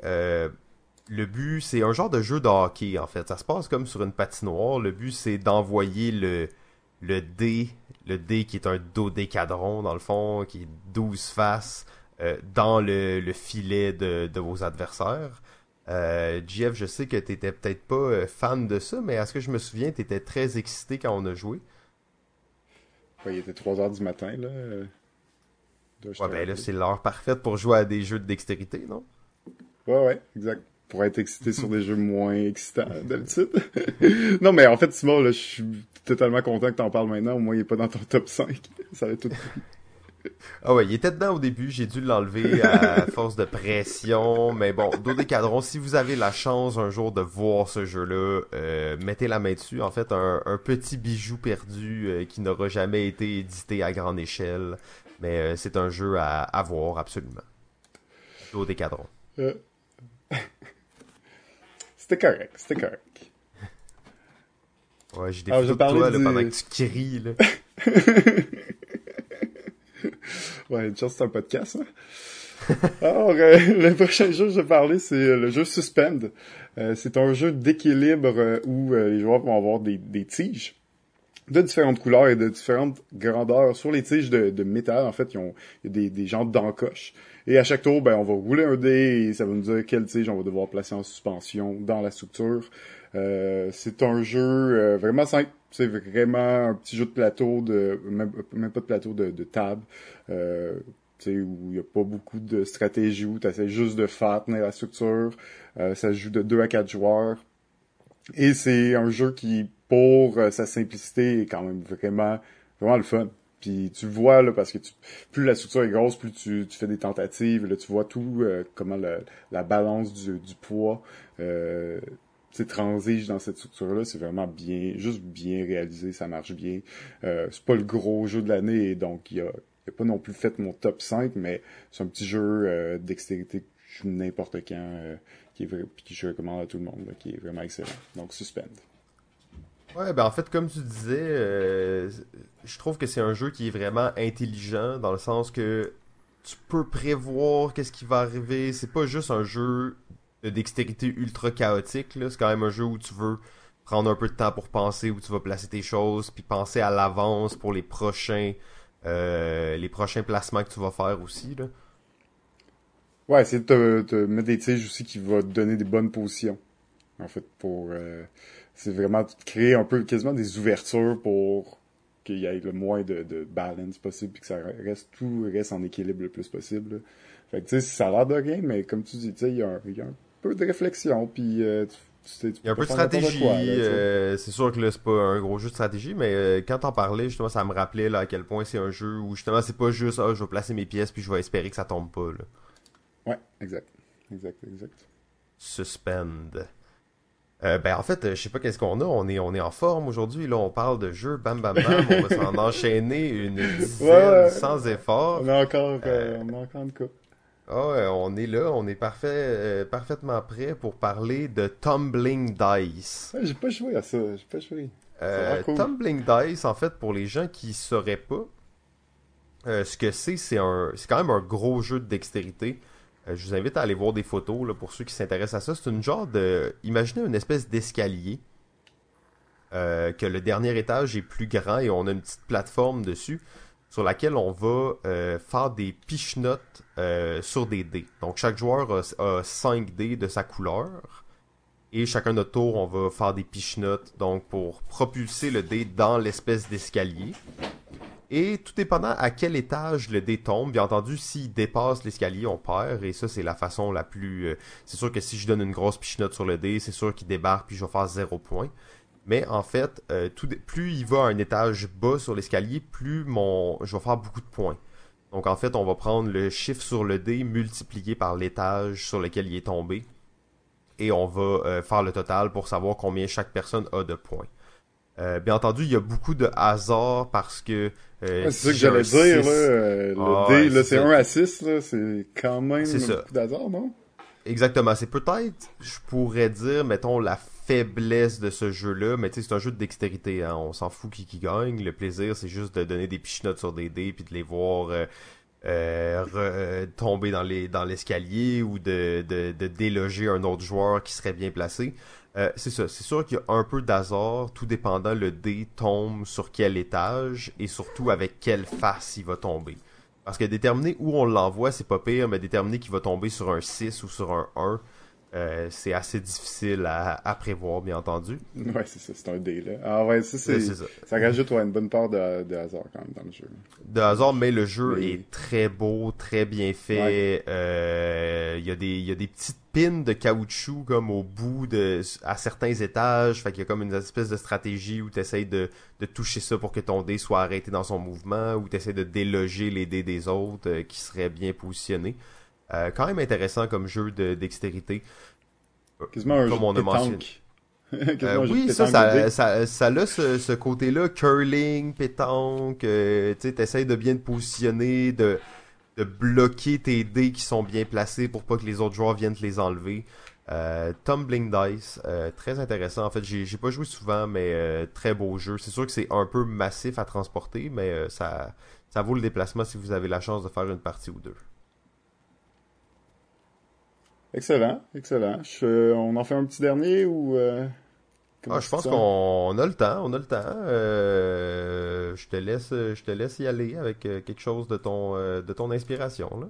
le but, c'est un genre de jeu de en fait. Ça se passe comme sur une patinoire. Le but, c'est d'envoyer le, le dé, le dé qui est un dodécadron, dans le fond, qui est 12 faces, euh, dans le, le filet de, vos adversaires. Euh, Jeff, je sais que t'étais peut-être pas euh, fan de ça, mais est-ce que je me souviens, t'étais très excité quand on a joué? il était 3 heures du matin, là. Ouais, ben là, c'est l'heure parfaite pour jouer à des jeux de dextérité, non? Ouais, ouais, exact. Pour être excité sur des jeux moins excitants d'habitude. non, mais en fait, Simon, là, je suis totalement content que t'en parles maintenant. Au moins, il est pas dans ton top 5. Ça va être tout. Ah ouais, il était dedans au début, j'ai dû l'enlever à force de pression, mais bon, Dodecadron, si vous avez la chance un jour de voir ce jeu-là, euh, mettez la main dessus. En fait, un, petit bijou perdu euh, qui n'aura jamais été édité à grande échelle, mais euh, c'est un jeu à, à voir absolument. Dodecadron. c'était correct, c'était correct. Ouais, j'ai des photos de toi là, pendant que tu cries, là. ouais, une chance, c'est un podcast. Hein? Alors, euh, le prochain jeu que je vais parler, c'est euh, le jeu Suspend. Euh, c'est un jeu d'équilibre où les joueurs vont avoir des, des, tiges de différentes couleurs et de différentes grandeurs sur les tiges de, de métal. En fait, ils ont, il y a des, des jantes d'encoche. Et à chaque tour, ben, on va rouler un dé et ça va nous dire quelle tige on va devoir placer en suspension dans la structure. Euh, c'est un jeu vraiment simple. C'est vraiment un petit jeu de plateau, de même, pas de plateau, de, de table. Euh, où il n'y a pas beaucoup de stratégie, où tu essaies juste de faire tenir la structure. Euh, ça se joue de 2 à 4 joueurs. Et c'est un jeu qui, pour euh, sa simplicité, est quand même vraiment, vraiment le fun. Puis tu vois, là, parce que plus la structure est grosse, plus tu, tu fais des tentatives, là, tu vois tout, euh, comment la balance du, du poids euh, transige dans cette structure-là, c'est vraiment bien, juste bien réalisé, ça marche bien. Euh, c'est pas le gros jeu de l'année, donc il a, a, pas non plus fait mon top 5, mais c'est un petit jeu euh, dextérité que je n'importe quand, euh, qui est qui je recommande à tout le monde, qui est vraiment excellent. Donc Suspend. Ouais, ben en fait, comme tu disais, euh, je trouve que c'est un jeu qui est vraiment intelligent dans le sens que tu peux prévoir qu'est-ce qui va arriver. C'est pas juste un jeu de dextérité ultra chaotique. C'est quand même un jeu où tu veux prendre un peu de temps pour penser où tu vas placer tes choses, puis penser à l'avance pour les prochains euh, les prochains placements que tu vas faire aussi. Là. Ouais, c'est de te, mettre des tiges aussi qui va te donner des bonnes positions. En fait, pour euh, c'est vraiment créer un peu quasiment des ouvertures pour qu'il y ait le moins de, de balance possible puis que ça reste tout reste en équilibre le plus possible. Fait que tu sais, ça a l'air de rien, mais comme tu dis, tu sais, il y, a un peu de réflexion, puis euh, tu, il y a un peu de stratégie. Euh, c'est sûr que là, c'est pas un gros jeu de stratégie, mais euh, quand t'en parlais, justement, ça me rappelait là, à quel point c'est un jeu où justement, c'est pas juste ah, je vais placer mes pièces puis je vais espérer que ça tombe pas. Là. Ouais, exact. Exact, exact. Suspend. ben en fait, je sais pas qu'est-ce qu'on a. On est, on est en forme aujourd'hui. Là, on parle de jeu, bam bam bam. on va s'en enchaîner une dizaine sans effort. On a encore, on a encore une coupe. Oh, on est là, on est parfait, euh, parfaitement prêt pour parler de Tumbling Dice. j'ai pas joué à ça, j'ai pas joué. Euh, Tumbling Dice, en fait, pour les gens qui sauraient pas, euh, ce que c'est, c'est un, c'est quand même un gros jeu de dextérité. je vous invite à aller voir des photos là, pour ceux qui s'intéressent à ça. C'est une genre de, imaginez une espèce d'escalier. que le dernier étage est plus grand et on a une petite plateforme dessus sur laquelle on va faire des pichenottes euh, sur des dés. Donc chaque joueur a, 5 dés de sa couleur. Et chacun notre tour, on va faire des pichenottes donc pour propulser le dé dans l'espèce d'escalier. Et tout dépendant à quel étage le dé tombe, bien entendu, s'il dépasse l'escalier, on perd. Et ça, c'est la façon la plus... Euh, c'est sûr que si je donne une grosse pichenotte sur le dé, c'est sûr qu'il débarque puis je vais faire 0 points. Mais en fait, euh, plus il va à un étage bas sur l'escalier, plus mon, je vais faire beaucoup de points. Donc en fait, on va prendre le chiffre sur le dé multiplié par l'étage sur lequel il est tombé. Et on va euh, faire le total pour savoir combien chaque personne a de points. Euh, bien entendu, il y a beaucoup de hasard parce que... c'est ça que j'allais dire, là, le ah, dé, c'est 1 à 6, c'est quand même beaucoup d'hasard, non? Exactement, c'est peut-être, je pourrais dire, mettons, la faiblesse de ce jeu-là, mais tu sais, c'est un jeu de dextérité, hein. on s'en fout qui gagne. Le plaisir, c'est juste de donner des pichenottes sur des dés, puis de les voir euh, euh, euh, tomber dans les dans l'escalier ou de, de, de, déloger un autre joueur qui serait bien placé. c'est ça, c'est sûr qu'il y a un peu d'hasard, tout dépendant le dé tombe sur quel étage et surtout avec quelle face il va tomber. Parce que déterminer où on l'envoie, c'est pas pire, mais déterminer qu'il va tomber sur un 6 ou sur un 1, Euh, c'est assez difficile à, prévoir, bien entendu. Ouais, c'est ça, c'est un dé, là. Ah ouais, ça, c'est, ça. ça. rajoute une bonne part de, hasard, quand même, dans le jeu. De hasard, mais le jeu est très beau, très bien fait. Euh, il y, a des, y a des petites pins de caoutchouc, comme au bout de, à certains étages. Fait qu'il y a comme une espèce de stratégie où tu essaies de, de toucher ça pour que ton dé soit arrêté dans son mouvement, ou tu essaies de déloger les dés des autres euh, qui seraient bien positionnés. Euh, quand même intéressant comme jeu de dextérité. Quasiment un comme jeu on a mentionné. euh, oui, ça, ça, ça, ça, a ce, ce côté-là, curling, pétanque, euh, tu essaies de bien te positionner, de, de bloquer tes dés qui sont bien placés pour pas que les autres joueurs viennent te les enlever. Euh, Tumbling Dice, euh, très intéressant. En fait, j'ai pas joué souvent, mais euh, très beau jeu. C'est sûr que c'est un peu massif à transporter, mais euh, ça, ça vaut le déplacement si vous avez la chance de faire une partie ou deux. Excellent, excellent. on en fait un petit dernier ou euh, ah, je pense qu'on a le temps, on a le temps. Euh, je te laisse, je te laisse y aller avec euh, quelque chose de ton, de ton inspiration là.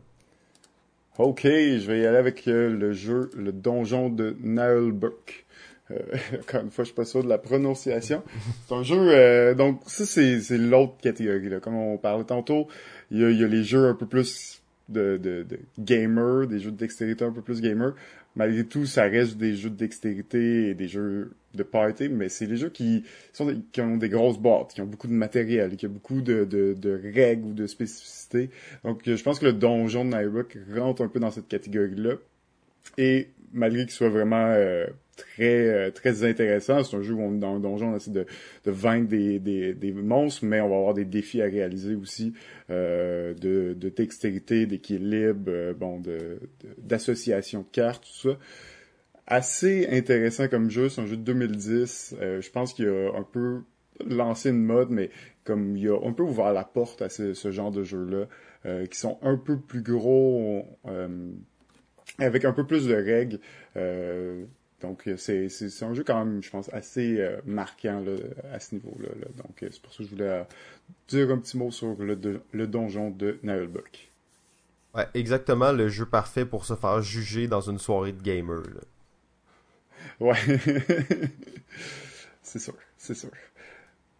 Ok, je vais y aller avec le jeu, le donjon de Nailbuck. encore une fois, je suis pas sûr de la prononciation. C'est un jeu, donc ça c'est l'autre catégorie là. Comme on parlait tantôt, il y y a les jeux un peu plus de, de, de gamer, des jeux de dextérité un peu plus gamer. Malgré tout, ça reste des jeux de dextérité et des jeux de party, mais c'est les jeux qui sont qui ont des grosses boîtes, qui ont beaucoup de matériel, qui ont beaucoup de, de, de règles ou de spécificités. Donc, je pense que le donjon de Nairook rentre un peu dans cette catégorie-là. Et malgré qu'il soit vraiment euh, très euh, très intéressant. C'est un jeu où on est dans un donjon, on essaie de, de vaincre des, des, des, monstres, mais on va avoir des défis à réaliser aussi euh, de, de dextérité, d'équilibre, euh, bon, de d'association de, cartes, tout ça. Assez intéressant comme jeu, c'est un jeu de 2010. je pense qu'il a un peu lancé une mode, mais comme il a un peu ouvert la porte à ce, genre de jeux-là, qui sont un peu plus gros, avec un peu plus de règles. Donc, euh, c'est, c'est, un jeu quand même, je pense, assez euh, marquant là, à ce niveau-là. Donc, euh, c'est pour ça que je voulais dire un petit mot sur le, le donjon de Nailbuck. Ouais, exactement le jeu parfait pour se faire juger dans une soirée de gamer. Là. Ouais. c'est sûr, c'est sûr.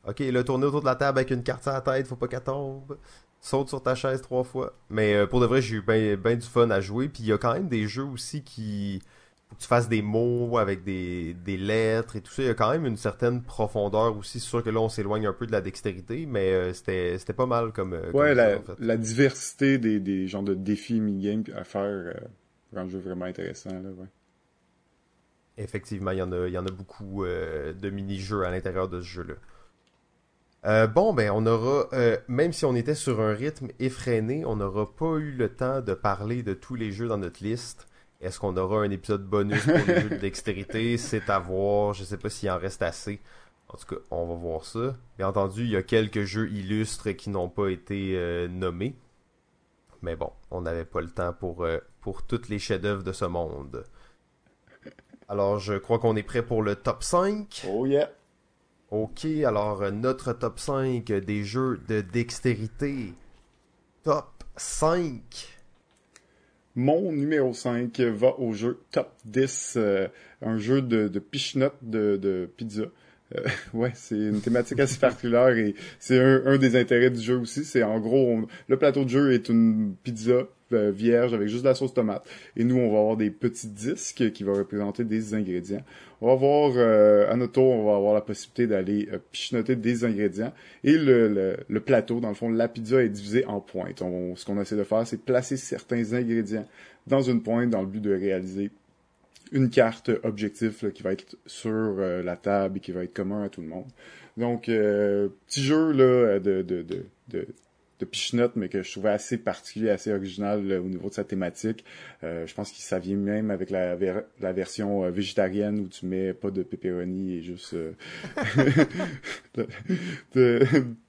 Ok, le tourner autour de la table avec une carte à la tête, faut pas qu'elle tombe. Saute sur ta chaise trois fois. Mais pour de vrai, j'ai eu bien ben du fun à jouer. Puis il y a quand même des jeux aussi qui faut que tu fasses des mots avec des, des lettres et tout ça. Il y a quand même une certaine profondeur aussi. C'est sûr que là, on s'éloigne un peu de la dextérité, mais euh, c'était, c'était pas mal comme. Euh, ouais, la, la, diversité des, des genres de défis mini-games à faire euh, rend le jeu vraiment intéressant. Là, ouais. Effectivement, il y en a, il y en a beaucoup euh, de mini-jeux à l'intérieur de ce jeu-là. bon, ben, on aura, même si on était sur un rythme effréné, on n'aura pas eu le temps de parler de tous les jeux dans notre liste. Est-ce qu'on aura un épisode bonus pour les jeux de dextérité? C'est à voir. Je sais pas s'il en reste assez. En tout cas, on va voir ça. Bien entendu, il y a quelques jeux illustres qui n'ont pas été euh, nommés. Mais bon, on n'avait pas le temps pour, euh, pour toutes les chefs-d'œuvre de ce monde. Alors, je crois qu'on est prêt pour le top 5. Oh yeah. Ok, alors euh, notre top 5 des jeux de dextérité. Top 5. Mon numéro 5 va au jeu Top 10, euh, un jeu de, de de, de pizza. Euh, ouais, c'est une thématique assez particulière et c'est un, des intérêts du jeu aussi. C'est en gros, le plateau de jeu est une pizza euh, vierge avec juste de la sauce tomate. Et nous, on va avoir des petits disques qui vont représenter des ingrédients. On va avoir, euh, à notre tour, on va avoir la possibilité d'aller euh, pichenoter des ingrédients. Et le, le, plateau, dans le fond, la pizza est divisée en pointes. ce qu'on essaie de faire, c'est placer certains ingrédients dans une pointe dans le but de réaliser une carte objectif qui va être sur euh, la table et qui va être commun à tout le monde. Donc, petit jeu là, de, de, de, de de Pichenote, mais que je trouvais assez particulier, assez original au niveau de sa thématique. Euh, je pense que ça vient même avec la, la version euh, végétarienne où tu mets pas de pepperoni et juste euh, de,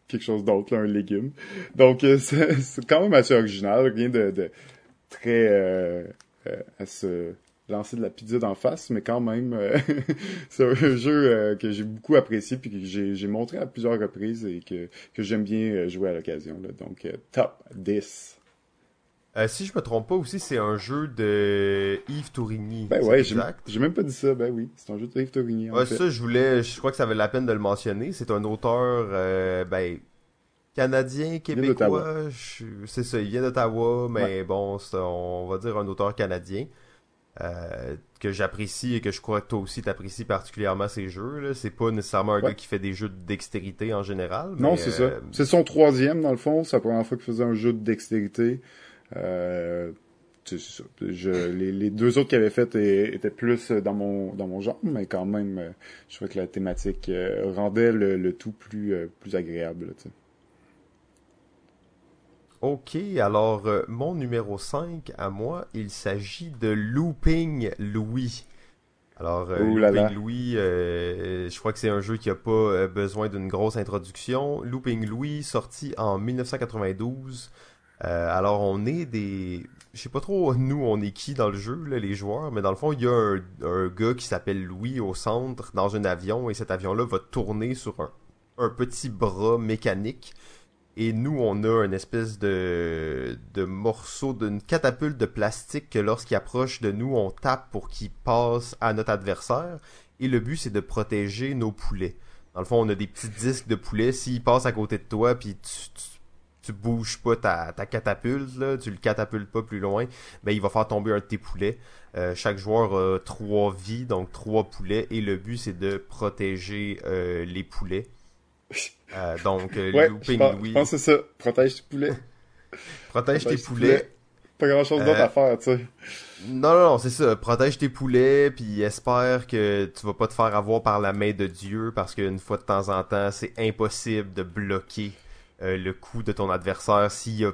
quelque chose d'autre, un légume. Donc c'est quand même assez original, rien de, de très à se lancer de la pizza d'en face, mais quand même, euh, c'est un jeu euh, que j'ai beaucoup apprécié puis que j'ai montré à plusieurs reprises et que, que j'aime bien euh, jouer à l'occasion. Donc, top 10. Euh, si je me trompe pas aussi, c'est un jeu de Yves Tourigny. Ben ouais, j'ai même pas dit ça. Ben oui, c'est un jeu de Yves Tourigny. Ouais, ça, je voulais, je crois que ça valait la peine de le mentionner. C'est un auteur, ben, canadien, québécois. C'est ça, il vient d'Ottawa, mais bon, on va dire un auteur canadien. Euh, que j'apprécie et que je crois que toi aussi t'apprécies particulièrement ces jeux. C'est pas nécessairement un gars qui fait des jeux de dextérité en général. Non, c'est ça. Euh, c'est son troisième dans le fond. C'est la première fois qu'il faisait un jeu de dextérité. Euh, c'est ça. les, deux autres qu'il avait fait étaient plus dans mon dans mon genre, mais quand même, je trouvais que la thématique rendait le, tout plus plus agréable. Ok, alors euh, mon numéro 5 à moi, il s'agit de Looping Louis. Alors, euh, Looping Louis, euh, je crois que c'est un jeu qui a pas besoin d'une grosse introduction. Looping Louis, sorti en 1992. alors, on est des... Je sais pas trop, nous, on est qui dans le jeu, les joueurs, mais dans le fond, il y a un, un gars qui s'appelle Louis au centre, dans un avion, et cet avion-là va tourner sur un, un petit bras mécanique et nous, on a une espèce de, morceau d'une catapulte de plastique que lorsqu'il approche de nous, on tape pour qu'il passe à notre adversaire. Et le but, c'est de protéger nos poulets. Dans le fond, on a des petits disques de poulet. S'il passe à côté de toi, puis tu, tu, bouges pas ta, ta catapulte, là, tu le catapultes pas plus loin, ben, il va faire tomber un de tes poulets. Euh, chaque joueur a trois vies, donc trois poulets. Et le but, c'est de protéger euh, les poulets. Euh, donc, euh, Looping Louis. Je pense que c'est ça. Protège tes poulets. Protège, tes poulets. Pas grand chose d'autre à euh, faire, tu sais. Non, non, non, c'est ça. Protège tes poulets, puis espère que tu vas pas te faire avoir par la main de Dieu, parce qu'une fois de temps en temps, c'est impossible de bloquer le coup de ton adversaire s'il a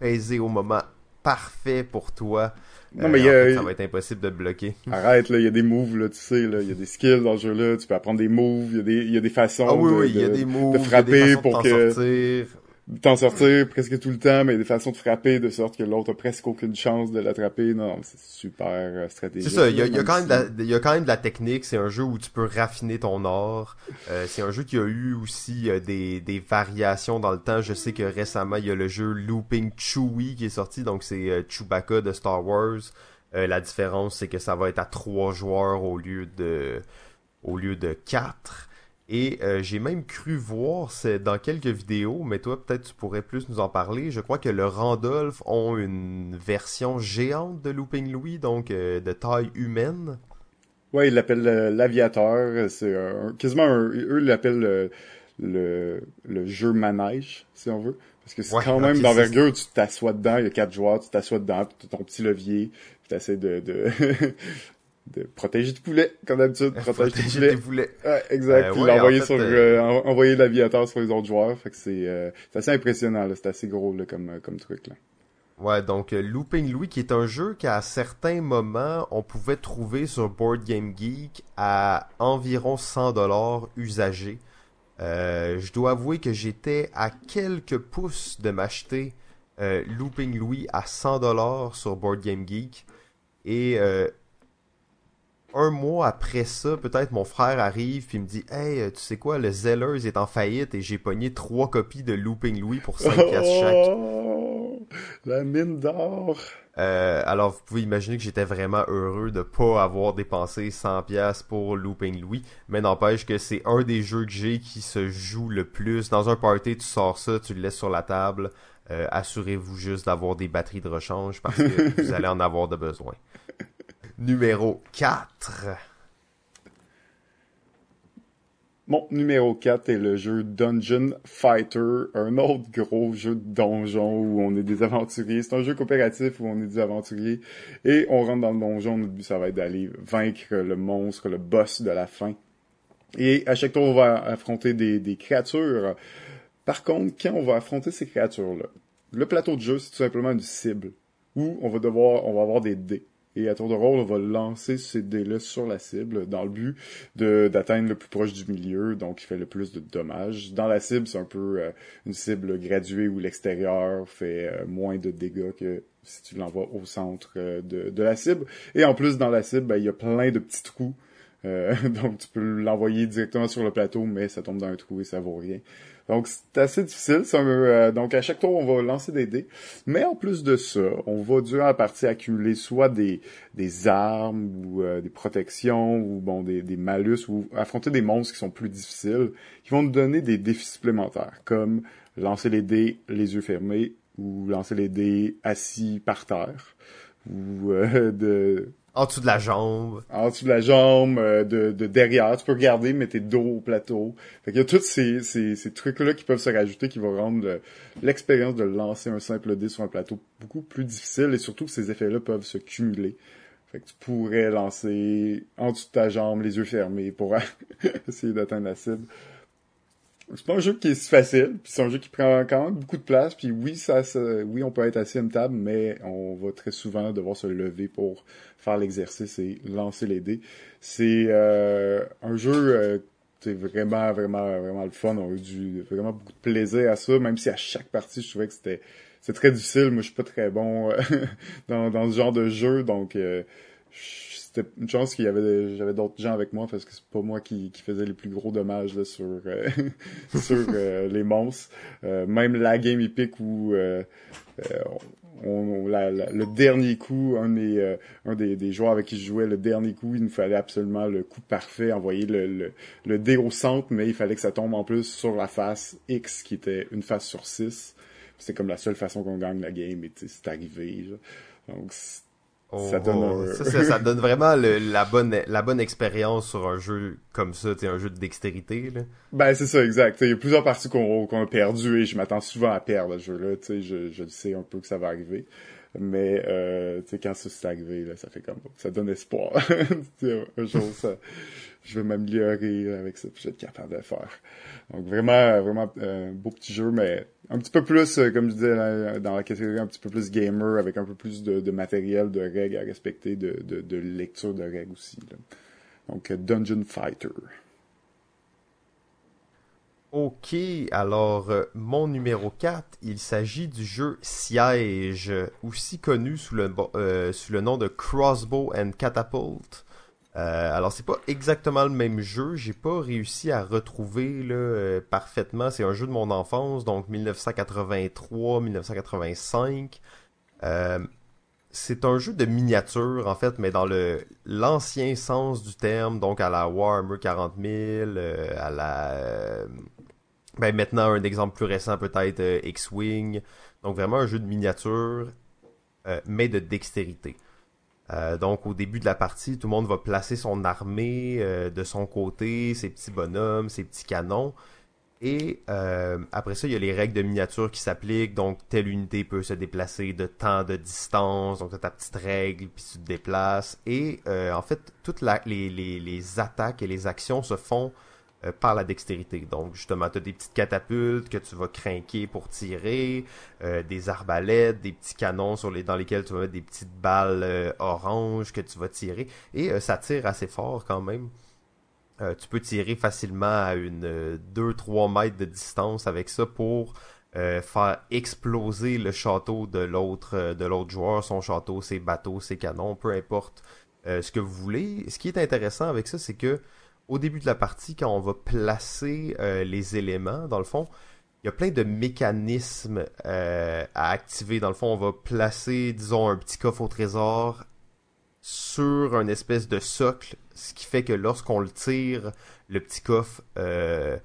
pesé au moment parfait pour toi. Non, mais euh, ça va être impossible de bloquer. Arrête, là, il y a des moves, là, tu sais, là, il y a des skills dans le jeu-là, tu peux apprendre des moves, il y a des, y a façons ah, oui, de, y a des moves, de frapper pour que t'en sortir presque tout le temps, mais des façons de frapper de sorte que l'autre a presque aucune chance de l'attraper. Non, c'est super euh, stratégique. C'est ça, il y a, y a, quand même de la, il y a quand même de la technique. C'est un jeu où tu peux raffiner ton art. Euh, c'est un jeu qui a eu aussi euh, des, des variations dans le temps. Je sais que récemment, il y a le jeu Looping Chewie qui est sorti, donc c'est euh, Chewbacca de Star Wars. la différence, c'est que ça va être à trois joueurs au lieu de au lieu de quatre. Et euh, j'ai même cru voir c'est dans quelques vidéos, mais toi peut-être tu pourrais plus nous en parler. Je crois que le Randolph ont une version géante de Looping Louis, donc euh, de taille humaine. Ouais, ils l'appellent euh, l'aviateur. C'est quasiment un, eux l'appellent le, le, jeu manège, si on veut. Parce que c'est quand même d'envergure, tu t'assois dedans, il y a quatre joueurs, tu t'assois dedans, tu as ton petit levier, puis tu essaies de, de, de protéger tes poulets, comme d'habitude. Protéger, tes poulets. Ouais, exact. Euh, ouais, sur, euh, euh, envoyer l'aviateur sur les autres joueurs. Fait que c'est, euh, c'est assez impressionnant, C'est assez gros, là, comme, comme truc, là. Ouais, donc Looping Louis, qui est un jeu qu'à certains moments, on pouvait trouver sur Board Game Geek à environ 100 dollars usagés. je dois avouer que j'étais à quelques pouces de m'acheter Looping Louis à 100 dollars sur Board Game Geek. Et un mois après ça, peut-être mon frère arrive puis me dit Hey, euh, tu sais quoi, le Zellers est en faillite et j'ai pogné trois copies de Looping Louis pour 5 piastres chaque. Oh, la mine d'or. Euh, alors vous pouvez imaginer que j'étais vraiment heureux de pas avoir dépensé 100 pièces pour Looping Louis, mais n'empêche que c'est un des jeux que j'ai qui se joue le plus. Dans un party, tu sors ça, tu le laisses sur la table. Euh, assurez-vous juste d'avoir des batteries de rechange parce que vous allez en avoir de besoin numéro 4. Mon numéro 4 est le jeu Dungeon Fighter, un autre gros jeu de donjon où on est des aventuriers. C'est un jeu coopératif où on est des aventuriers et on rentre dans le donjon. Notre but, ça va être d'aller vaincre le monstre, le boss de la fin. Et à chaque tour, on va affronter des, créatures. Par contre, quand on va affronter ces créatures-là, le plateau de jeu, c'est tout simplement une cible où on va devoir, on va avoir des dés. Et à tour de rôle, on va lancer ces dés-là sur la cible dans le but d'atteindre le plus proche du milieu, donc il fait le plus de dommages. Dans la cible, c'est un peu euh, une cible graduée où l'extérieur fait euh, moins de dégâts que si tu l'envoies au centre euh, de, la cible. Et en plus, dans la cible, ben, il y a plein de petits trous donc tu peux l'envoyer directement sur le plateau, mais ça tombe dans un trou et ça vaut rien. Donc c'est assez difficile. Euh, donc à chaque tour, on va lancer des dés. Mais en plus de ça, on va durant la partie accumuler soit des, des armes ou euh, des protections ou bon des, des malus ou affronter des monstres qui sont plus difficiles, qui vont nous donner des défis supplémentaires, comme lancer les dés les yeux fermés ou lancer les dés assis par terre ou euh, de en dessous de la jambe. En dessous de la jambe, euh, de, de, derrière. Tu peux regarder, mais t'es dos au plateau. Fait qu'il y a tous ces, ces, ces trucs-là qui peuvent se rajouter qui vont rendre l'expérience de lancer un simple dé sur un plateau beaucoup plus difficile et surtout que ces effets-là peuvent se cumuler. Fait que tu pourrais lancer en dessous de ta jambe, les yeux fermés pour essayer d'atteindre la cible c'est pas un jeu qui est si facile, puis c'est un jeu qui prend quand même beaucoup de place, puis oui, ça, oui, on peut être assis à une table, mais on va très souvent devoir se lever pour faire l'exercice et lancer les dés. C'est euh, un jeu euh, c'est vraiment, vraiment, vraiment le fun. On a eu vraiment beaucoup de plaisir à ça, même si à chaque partie, je trouvais que c'était c'est très difficile. Moi, je suis pas très bon euh, dans, dans ce genre de jeu, donc c'était une chance qu'il y avait j'avais d'autres gens avec moi parce que c'est pas moi qui, faisais les plus gros dommages là, sur sur les monstres. Même la game épique où le dernier coup, un des un des, des, joueurs avec qui je jouais, le dernier coup, il nous fallait absolument le coup parfait, envoyer le, le, le dé au centre, mais il fallait que ça tombe en plus sur la face X qui était une face sur 6. C'est comme la seule façon qu'on gagne la game et c'est arrivé. Ça, donne oh, ça, donne vraiment la bonne la bonne expérience sur un jeu comme ça, un jeu de dextérité. Là. Ben c'est ça, exact. Il y a plusieurs parties qu'on a perdu et je m'attends souvent à perdre le jeu-là. Je, je sais un peu que ça va arriver. Mais euh, quand ça s'est arrivé, là, ça fait comme ça donne espoir. un jour, ça, je vais m'améliorer avec ça, puis je vais être capable de le faire. Donc vraiment, vraiment euh, beau petit jeu, mais un petit peu plus, euh, comme je disais dans la catégorie, un petit peu plus gamer, avec un peu plus de, matériel, de règles à respecter, de, de, lecture de règles aussi. Donc Dungeon Fighter. Ok, alors euh, mon numéro 4, il s'agit du jeu Siège, aussi connu sous le, sous le nom de Crossbow and Catapult. Euh, alors c'est pas exactement le même jeu, j'ai pas réussi à retrouver là, euh, parfaitement. C'est un jeu de mon enfance, donc 1983-1985. Euh, c'est un jeu de miniature en fait, mais dans l'ancien sens du terme, donc à la Warhammer 40 000, à la ben maintenant un exemple plus récent peut-être X-Wing. Donc vraiment un jeu de miniature, mais de dextérité. Euh, donc au début de la partie, tout le monde va placer son armée euh, de son côté, ses petits bonhommes, ses petits canons. Et euh, après ça, il y a les règles de miniature qui s'appliquent. Donc telle unité peut se déplacer de temps de distance. Donc tu as ta petite règle, puis tu te déplaces. Et en fait, toutes les, les, attaques et les actions se font euh, par la dextérité. Donc, justement, tu as des petites catapultes que tu vas craquer pour tirer, euh, des arbalètes, des petits canons dans lesquels tu vas mettre des petites balles euh, oranges que tu vas tirer. Et ça tire assez fort quand même. tu peux tirer facilement à une 2-3 mètres de distance avec ça pour faire exploser le château de l'autre de l'autre joueur, son château, ses bateaux, ses canons, peu importe ce que vous voulez. Ce qui est intéressant avec ça, c'est que au début de la partie, quand on va placer euh, les éléments, dans le fond, il y a plein de mécanismes euh, à activer. Dans le fond, on va placer, disons, un petit coffre au trésor sur un espèce de socle, ce qui fait que lorsqu'on le tire, le petit coffre euh,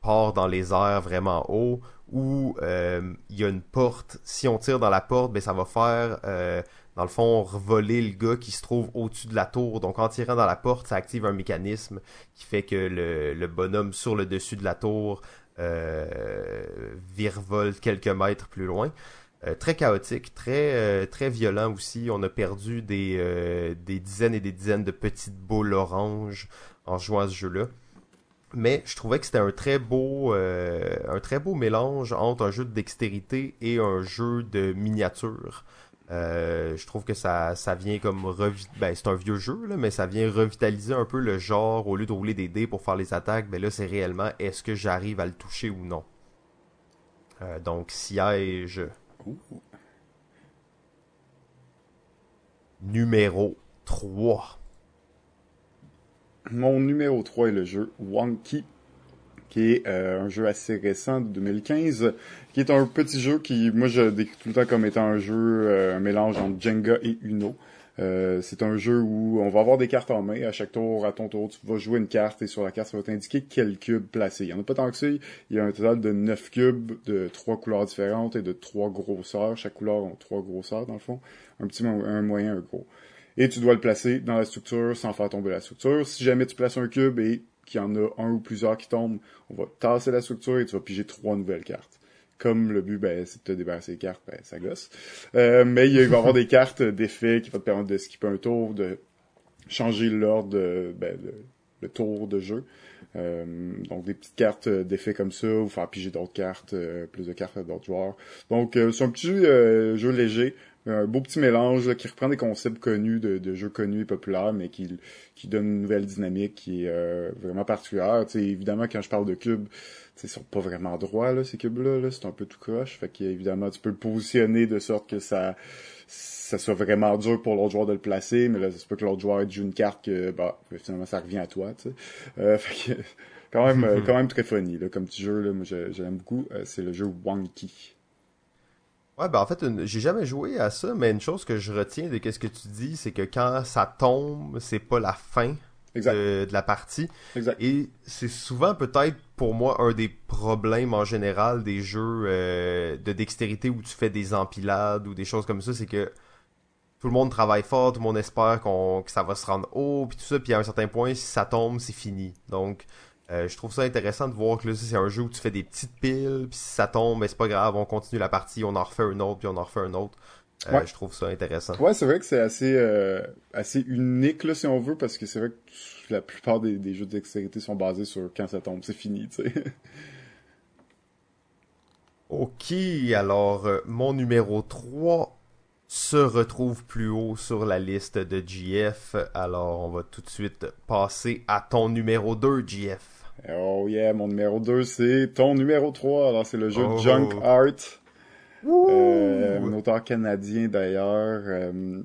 part dans les airs vraiment haut, ou il y a une porte. Si on tire dans la porte, ben ça va faire dans le fond, revoler le gars qui se trouve au-dessus de la tour. Donc, en tirant dans la porte, ça active un mécanisme qui fait que le, bonhomme sur le dessus de la tour euh, virevole quelques mètres plus loin. Euh, très chaotique, très euh, très violent aussi. On a perdu des, euh, des dizaines et des dizaines de petites boules oranges en jouant à ce jeu-là. Mais je trouvais que c'était un très beau un très beau mélange entre un jeu de dextérité et un jeu de miniature. Euh, je trouve que ça, ça vient comme ben, c'est un vieux jeu là, mais ça vient revitaliser un peu le genre au lieu de rouler des dés pour faire les attaques. Ben là, c'est réellement est-ce que j'arrive à le toucher ou non? Euh, donc siège. Numéro 3. mon numéro 3 est le jeu Wonky, qui est euh, un jeu assez récent de 2015, qui est un petit jeu qui, moi, je décris tout le temps comme étant un jeu, euh, un mélange entre Jenga et Uno. Euh, c'est un jeu où on va avoir des cartes en main. À chaque tour, à ton tour, tu vas jouer une carte et sur la carte, ça va t'indiquer quel cube placer. Il y en a pas tant que ça. Il y a un total de 9 cubes de trois couleurs différentes et de trois grosseurs. Chaque couleur a trois grosseurs, dans le fond. Un petit, un moyen, un gros. Et tu dois le placer dans la structure sans faire tomber la structure. Si jamais tu places un cube et qu'il y en a un ou plusieurs qui tombent, on va tasser la structure et tu vas piger trois nouvelles cartes comme le but, ben, c'est de te débarrasser des cartes, ben, ça gosse. Euh, mais il, va y avoir des cartes d'effet qui vont te permettre de skipper un tour, de changer l'ordre, ben, le, tour de jeu. Euh, donc des petites cartes d'effet comme ça, ou faire piger d'autres cartes, euh, plus de cartes à d'autres joueurs. Donc c'est un petit jeu léger, un beau petit mélange qui reprend des concepts connus de, jeux connus et populaires, mais qui, qui donne une nouvelle dynamique qui est vraiment particulière. sais évidemment, quand je parle de cubes, ils sont pas vraiment droits, là, ces cubes-là. -là, c'est un peu tout croche. Fait qu'évidemment, tu peux le positionner de sorte que ça ça soit vraiment dur pour l'autre joueur de le placer, mais là, c'est pas que l'autre joueur joue une carte que bah finalement ça revient à toi, tu sais. Euh, fait que, quand même euh, quand même très funny là, comme petit jeu là, moi j'aime beaucoup, euh, c'est le jeu Wonky. Ouais, ben en fait, j'ai jamais joué à ça, mais une chose que je retiens de ce que tu dis, c'est que quand ça tombe, c'est pas la fin de, la partie. Et c'est souvent peut-être pour moi un des problèmes en général des jeux euh, de dextérité où tu fais des empilades ou des choses comme ça, c'est que tout le monde travaille fort, tout le monde espère qu'on que ça va se rendre haut, puis tout ça, puis à un certain point, si ça tombe, c'est fini. Donc, euh, je trouve ça intéressant de voir que là, c'est un jeu où tu fais des petites piles, puis si ça tombe, ben, c'est pas grave, on continue la partie, on en refait un autre, puis on en refait un autre. Euh, je trouve ça intéressant. Ouais, c'est vrai que c'est assez euh, assez unique là si on veut parce que c'est vrai que la plupart des, des jeux de dextérité sont basés sur quand ça tombe, c'est fini, tu sais. Ok, alors mon numéro 3 se retrouve plus haut sur la liste de GF. Alors on va tout de suite passer à ton numéro 2, GF. Oh yeah, mon numéro 2 c'est ton numéro 3. Alors c'est le jeu oh. Junk Art. Euh, un auteur canadien d'ailleurs. Euh,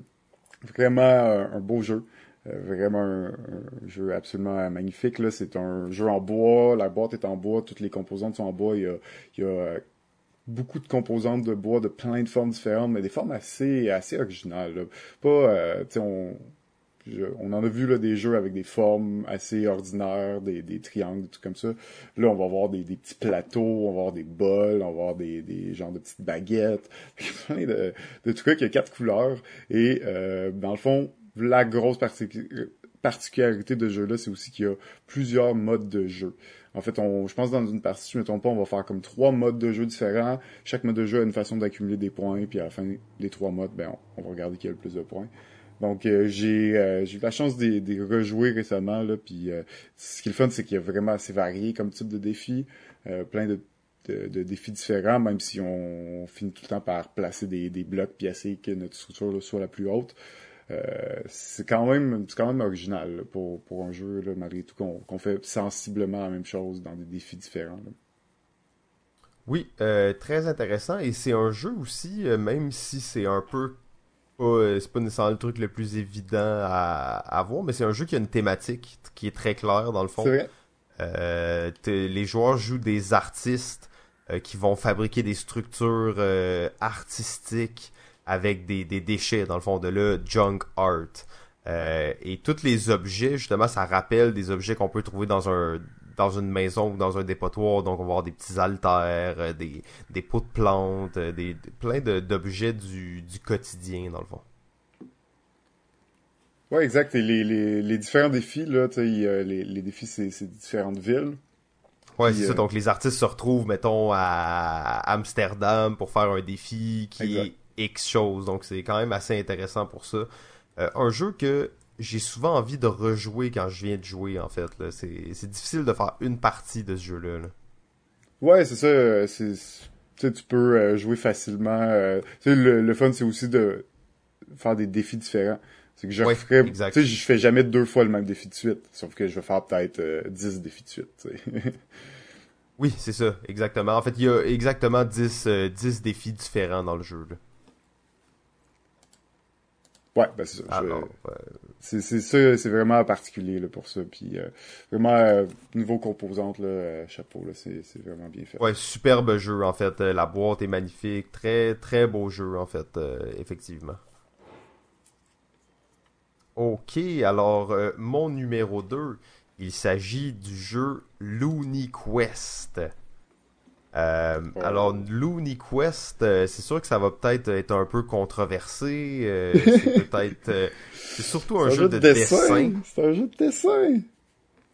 vraiment un, beau jeu. Euh, vraiment un, jeu absolument magnifique. Là. C'est un jeu en bois. La boîte est en bois. Toutes les composantes sont en bois. Il y a, il y a beaucoup de composantes de bois de plein de formes différentes, mais des formes assez assez originales. Pas, tu sais, on on en a vu là, des jeux avec des formes assez ordinaires, des, des triangles, des trucs comme ça. Là, on va avoir des, des petits plateaux, on va avoir des bols, on va avoir des, des de petites baguettes, plein de, de trucs. Il y a quatre couleurs. Et euh, dans le fond, la grosse particularité de ce jeu-là, c'est aussi qu'il y a plusieurs modes de jeu. En fait, on, je pense dans une partie, je me trompe pas, on va faire comme trois modes de jeu différents. Chaque mode de jeu a une façon d'accumuler des points, puis à la fin des trois modes, ben, on, on va regarder qui a le plus de points. Donc euh, j'ai euh, j'ai eu la chance de, de rejouer récemment là, puis euh, ce qui est le fun, c'est qu'il y a vraiment assez varié comme type de défi, plein de, défis différents, même si on, finit tout le temps par placer des, blocs puis essayer que notre structure soit la plus haute. c'est quand même original pour, un jeu là, malgré tout qu'on fait sensiblement la même chose dans des défis différents. Oui, très intéressant et c'est un jeu aussi, même si c'est un peu euh, c'est pas nécessairement le truc le plus évident à, à voir, mais c'est un jeu qui a une thématique qui est très claire dans le fond. Euh, les joueurs jouent des artistes euh, qui vont fabriquer des structures euh, artistiques avec des, des, déchets, dans le fond, de le junk art. et tous les objets, justement, ça rappelle des objets qu'on peut trouver dans un dans une maison ou dans un dépotoir. Donc, on va avoir des petits haltères, euh, des, des pots de plantes, euh, des, plein d'objets du, du quotidien, dans le fond. Ouais, exact. Et les, les, les différents défis, là, les défis, c'est différentes villes. Ouais, c'est ça. Euh, donc, les artistes se retrouvent, mettons, à Amsterdam pour faire un défi qui est X chose. Donc, c'est quand même assez intéressant pour ça. un jeu que j'ai souvent envie de rejouer quand je viens de jouer, en fait. C'est difficile de faire une partie de ce jeu-là. Ouais, c'est ça. Euh, c'est, tu peux euh, jouer facilement. Euh, le, le fun, c'est aussi de faire des défis différents. C'est que je referais, tu sais, je fais jamais deux fois le même défi de suite. Sauf que je vais faire peut-être dix 10 défis de suite, Oui, c'est ça, exactement. En fait, il y a exactement 10, 10 défis différents dans le jeu. Ouais, ben c'est ça. Alors, c'est c'est ça, c'est vraiment particulier là, pour ça. Puis euh, vraiment euh, niveau composante là, euh, chapeau là, c'est vraiment bien fait. Ouais, superbe jeu en fait. La boîte est magnifique, très très beau jeu en fait, effectivement. Ok, alors mon numéro 2, il s'agit du jeu Looney Quest. Euh, Oh. Alors Looney Quest, euh, c'est sûr que ça va peut-être être un peu controversé. euh, c'est peut-être, euh, c'est surtout un, jeu de dessin. C'est un jeu de dessin.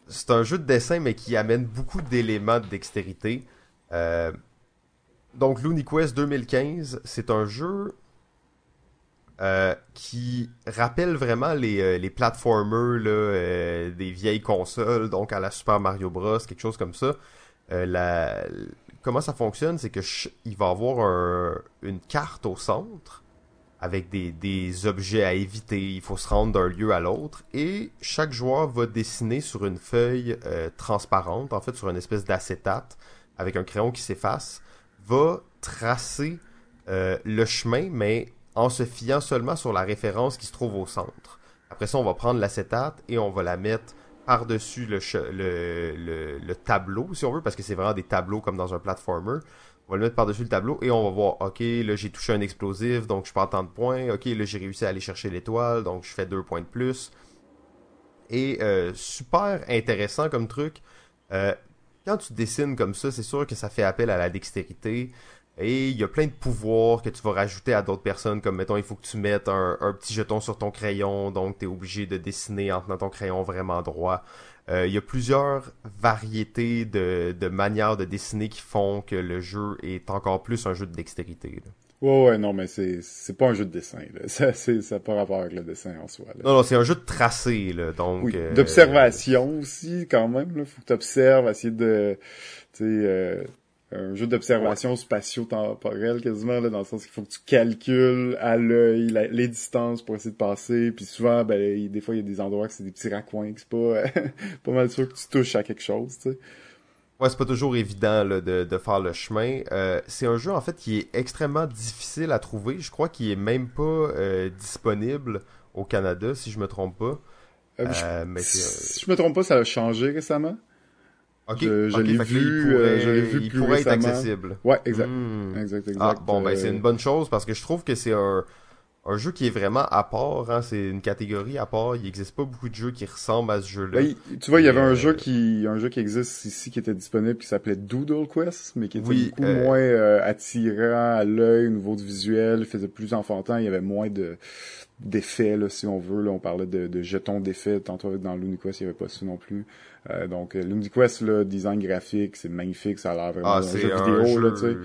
C'est un jeu de dessin, mais qui amène beaucoup d'éléments de dextérité. Euh, donc, Looney Quest 2015, c'est un jeu euh, qui rappelle vraiment les, euh, les platformers là, euh, des vieilles consoles, donc à la Super Mario Bros, quelque chose comme ça. Euh, la- Comment ça fonctionne, c'est que ch- il va avoir un- une carte au centre avec des, des objets à éviter. Il faut se rendre d'un lieu à l'autre. Et chaque joueur va dessiner sur une feuille euh, transparente, en fait sur une espèce d'acétate, avec un crayon qui s'efface, va tracer euh, le chemin, mais en se fiant seulement sur la référence qui se trouve au centre. Après ça, on va prendre l'acétate et on va la mettre par-dessus le, le, le, le tableau, si on veut, parce que c'est vraiment des tableaux comme dans un platformer. On va le mettre par-dessus le tableau et on va voir, ok, là j'ai touché un explosif, donc je perds tant de points. Ok, là j'ai réussi à aller chercher l'étoile, donc je fais deux points de plus. Et euh, super intéressant comme truc. Euh, quand tu dessines comme ça, c'est sûr que ça fait appel à la dextérité. Et il y a plein de pouvoirs que tu vas rajouter à d'autres personnes, comme mettons, il faut que tu mettes un, un petit jeton sur ton crayon, donc tu es obligé de dessiner en tenant ton crayon vraiment droit. Euh, il y a plusieurs variétés de, de manières de dessiner qui font que le jeu est encore plus un jeu de dextérité. là. Ouais, ouais, non, mais c'est c'est pas un jeu de dessin. Là. Ça, c'est, ça n'a pas rapport avec le dessin en soi. Là. Non, non, c'est un jeu de tracé, là, donc... Oui, euh, d'observation aussi, quand même. Là. Faut que tu observes, essayer de... Tu sais, euh, un jeu d'observation spatio-temporelle quasiment, là, dans le sens qu'il faut que tu calcules à l'œil les distances pour essayer de passer. Puis souvent, ben, il- des fois, il y a des endroits que c'est des petits raccoins, que c'est pas, pas mal sûr que tu touches à quelque chose, tu sais. Ouais, c'est pas toujours évident là, de, de faire le chemin. Euh, c'est un jeu en fait qui est extrêmement difficile à trouver. Je crois qu'il est même pas euh, disponible au Canada, si je me trompe pas. Euh, je- mais si je me trompe pas, ça a changé récemment. Ok, je- je ok, l'ai vu, il pourrait, euh, je l'ai vu il plus pourrait être accessible. Ouais, exact. Hmm. Exact, exact. Ah, bon, ben Euh, c'est une bonne chose parce que je trouve que c'est un, un jeu qui est vraiment à part. Hein, c'est une catégorie à part. Il n'existe pas beaucoup de jeux qui ressemblent à ce jeu-là. Ben, tu vois, il y avait un euh, jeu qui, un jeu qui existe ici qui était disponible qui s'appelait Doodle Quest, mais qui était Oui, beaucoup euh, moins euh, attirant à l'œil au niveau du visuel, il faisait plus enfantin, il y avait moins de d'effets là, si on veut. Là, on parlait de, de jetons d'effets tantôt dans Looney Quest, il y avait pas ça non plus. Euh, donc euh, Looney Quest, là, design graphique, c'est magnifique, ça a l'air vraiment Ah, un c'est jeu un vidéo jeu... là, tu sais.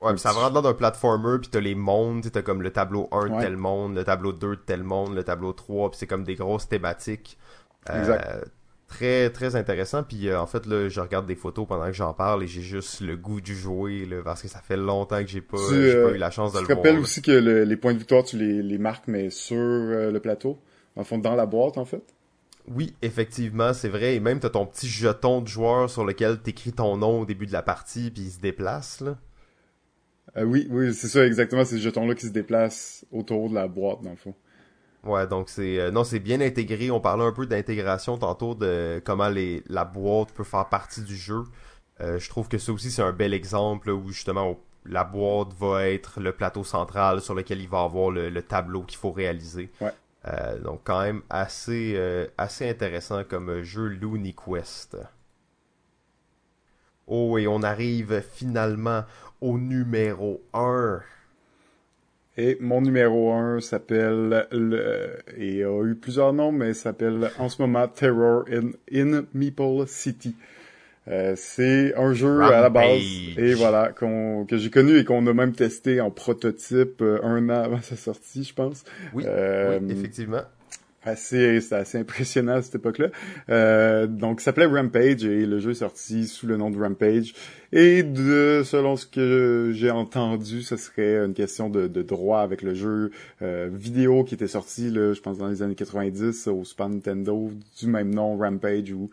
Ouais, pis ça va dans un platformer, puis t'as les mondes, t'as comme le tableau 1 de Ouais. tel monde, le tableau 2 de tel monde, le tableau 3, puis c'est comme des grosses thématiques. Euh, Exact. Très, très intéressant. Puis euh, en fait, là, je regarde des photos pendant que j'en parle et j'ai juste le goût du jouer, là, parce que ça fait longtemps que j'ai pas, Tu, euh, pas eu la chance de Tu le te voir. rappelles là. aussi que le- les points de victoire, tu les, les marques, mais sur le plateau, en fond, dans la boîte, en fait? Oui, effectivement, c'est vrai. Et même t'as ton petit jeton de joueur sur lequel t'écris ton nom au début de la partie, puis il se déplace, là. Euh, oui, oui, c'est ça, exactement, ces jetons-là qui se déplacent autour de la boîte, dans le fond. Ouais, donc c'est euh, non, c'est bien intégré. On parlait un peu d'intégration tantôt de comment les la boîte peut faire partie du jeu. Euh, je trouve que ça aussi c'est un bel exemple où justement on- la boîte va être le plateau central sur lequel il va avoir le, le tableau qu'il faut réaliser. Ouais. Euh, donc quand même assez euh, assez intéressant comme jeu Looney Quest. Oh et on arrive finalement au numéro 1. Et mon numéro 1 s'appelle, le, et a eu plusieurs noms, mais s'appelle en ce moment Terror in, in Meeple City. Euh, c'est un jeu à la base, et voilà, qu'on, que j'ai connu et qu'on a même testé en prototype euh, un an avant sa sortie, je pense. Oui, Euh, oui, effectivement. assez, c'était assez impressionnant à cette époque-là. Euh, donc, ça s'appelait Rampage et le jeu est sorti sous le nom de Rampage. Et de, selon ce que j'ai entendu, ce serait une question de, de droit avec le jeu euh, vidéo qui était sorti, là, je pense, dans les années 90 au Super Nintendo, du même nom, Rampage, où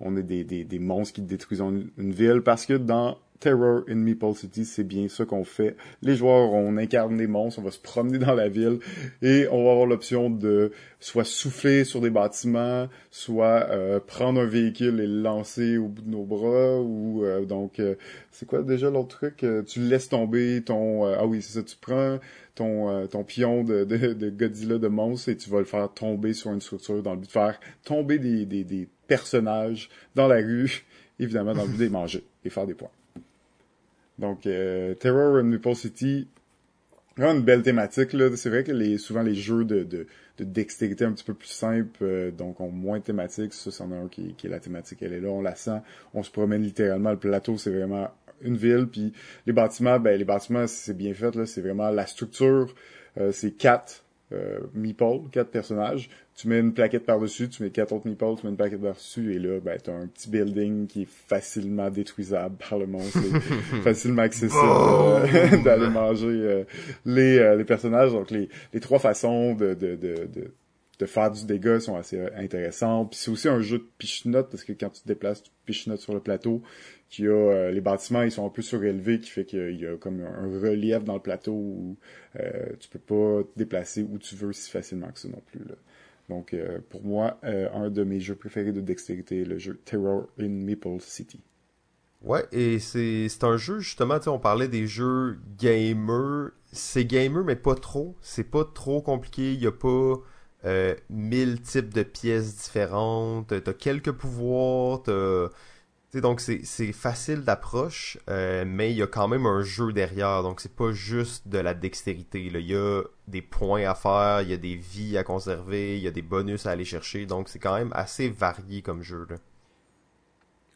on est des, des, des monstres qui détruisent une, ville parce que dans Terror in Meeple City, c'est bien ça qu'on fait. Les joueurs, on incarne des monstres, on va se promener dans la ville et on va avoir l'option de soit souffler sur des bâtiments, soit euh, prendre un véhicule et le lancer au bout de nos bras ou euh, donc euh, c'est quoi déjà l'autre truc? Tu laisses tomber ton ah oui c'est ça, tu prends ton ton pion de, de, de, Godzilla de monstre et tu vas le faire tomber sur une structure dans le but de faire tomber des personnages dans la rue, évidemment dans le but de manger et faire des points. Donc, euh, Terror in Maple City, vraiment une belle thématique. là. C'est vrai que les, souvent les jeux de, de, de dextérité un petit peu plus simples, euh, donc ont moins de thématiques. Ça, c'en a un qui, qui est la thématique, elle est là, on la sent. On se promène littéralement. Le plateau, c'est vraiment une ville. Puis les bâtiments, ben les bâtiments, c'est bien fait. là. C'est vraiment la structure. Euh, c'est quatre euh, meeples, quatre personnages. Tu mets une plaquette par-dessus, tu mets quatre autres meeples, tu mets une plaquette par-dessus, et là, ben, t'as un petit building qui est facilement détruisable par le monstre, facilement accessible euh, d'aller manger euh, les, euh, les personnages. Donc, les, les trois façons de, de, de, de de faire du dégât sont assez intéressantes. Puis c'est aussi un jeu de pichenote parce que quand tu te déplaces, tu pichenotes sur le plateau. Qui a euh, les bâtiments, ils sont un peu surélevés, qui fait qu'il y a comme un relief dans le plateau où euh, tu peux pas te déplacer où tu veux si facilement que ça non plus. Là. Donc euh, pour moi, euh, un de mes jeux préférés de dextérité, le jeu Terror in Maple City. Ouais, et c'est un jeu, justement, tu sais, on parlait des jeux gamer. C'est gamer, mais pas trop. C'est pas trop compliqué. Il y a pas euh, mille types de pièces différentes, t'as quelques pouvoirs, t'as... donc c'est facile d'approche, euh, mais il y a quand même un jeu derrière, donc c'est pas juste de la dextérité. Il y a des points à faire, il y a des vies à conserver, il y a des bonus à aller chercher, donc c'est quand même assez varié comme jeu. Là.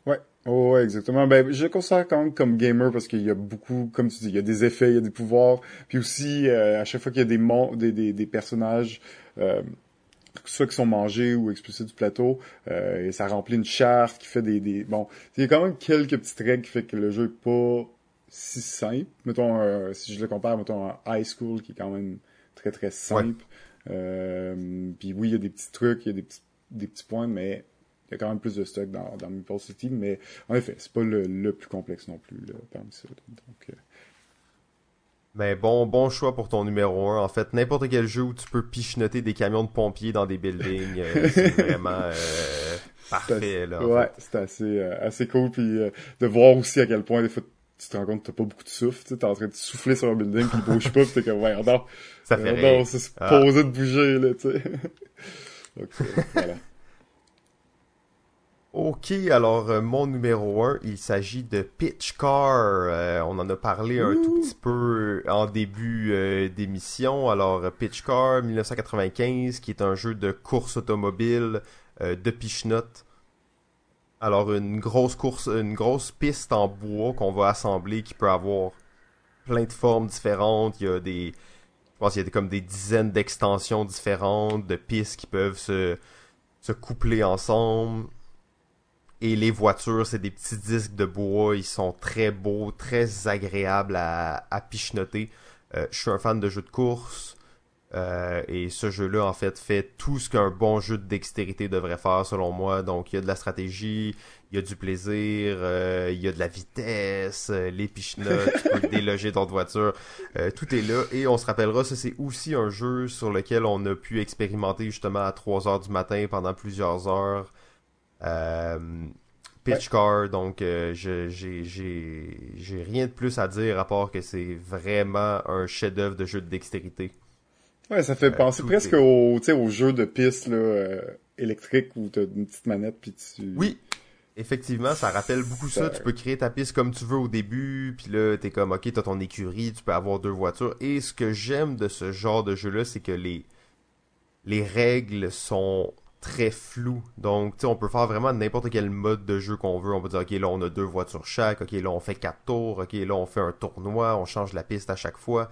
Ouais, oh, ouais, exactement. Ben, je le considère quand même comme gamer parce qu'il y a beaucoup, comme tu dis, il y a des effets, il y a des pouvoirs, puis aussi euh, à chaque fois qu'il y a des, des, des, des personnages euh, soit qui sont mangés ou expulsés du plateau, euh, et ça remplit une charte qui fait des, des... bon, il y a quand même quelques petites règles qui fait que le jeu est pas si simple. Mettons, euh, si je le compare, mettons, à High School, qui est quand même très très simple. Euh, puis oui, il y a des petits trucs, il y a des petits, des petits points, mais il y a quand même plus de stock dans, dans Maple City. Mais en effet, c'est pas le, le, plus complexe non plus là, parmi ça. Donc, euh, mais bon, bon choix pour ton numéro 1. En fait, n'importe quel jeu où tu peux pichenoter des camions de pompiers dans des buildings, euh, c'est vraiment euh, parfait. Là, ouais, c'est assez, euh, assez cool. Puis de voir aussi à quel point des fois tu te rends compte que t'as pas beaucoup de souffle. Tu es en train de souffler sur un building il bouge pas. Puis t'es comme, ouais, non, ça fait rien. c'est supposé ah. de bouger, là, tu sais. Donc, voilà. Ok, alors euh, mon numéro 1, il s'agit de Pitch Car. Euh, on en a parlé un tout petit peu en début euh, d'émission. Alors Pitch Car 1995, qui est un jeu de course automobile de Pichnot. Alors une grosse course, une grosse piste en bois qu'on va assembler qui peut avoir plein de formes différentes. Il y a des, je pense qu'il y a comme des dizaines d'extensions différentes de pistes qui peuvent se se coupler ensemble. Et les voitures, c'est des petits disques de bois. Ils sont très beaux, très agréables à, à pichenoter. Euh, je suis un fan de jeux de course. Euh, et ce jeu-là, en fait, fait tout ce qu'un bon jeu de dextérité devrait faire, selon moi. Donc, il y a de la stratégie, il y a du plaisir, euh, il y a de la vitesse, les pichenotes, tu peux déloger d'autres voitures. tout est là. Et on se rappellera, ça, c'est aussi un jeu sur lequel on a pu expérimenter justement à 3 heures du matin pendant plusieurs heures. Euh, pitch car, donc euh, j'ai rien de plus à dire à part que c'est vraiment un chef-d'œuvre de jeu de dextérité. Ouais, ça fait euh, penser presque au, au jeu de piste là, électrique où t'as une petite manette puis tu. Oui, Effectivement, ça rappelle beaucoup ça. Tu peux créer ta piste comme tu veux au début, puis là, t'es comme, ok, t'as ton écurie, tu peux avoir deux voitures. Et ce que j'aime de ce genre de jeu-là, c'est que les les règles sont très flou. Donc, tu sais, on peut faire vraiment n'importe quel mode de jeu qu'on veut. On peut dire, OK, là, on a deux voitures chaque. OK, là, on fait quatre tours. OK, là, on fait un tournoi. On change la piste à chaque fois.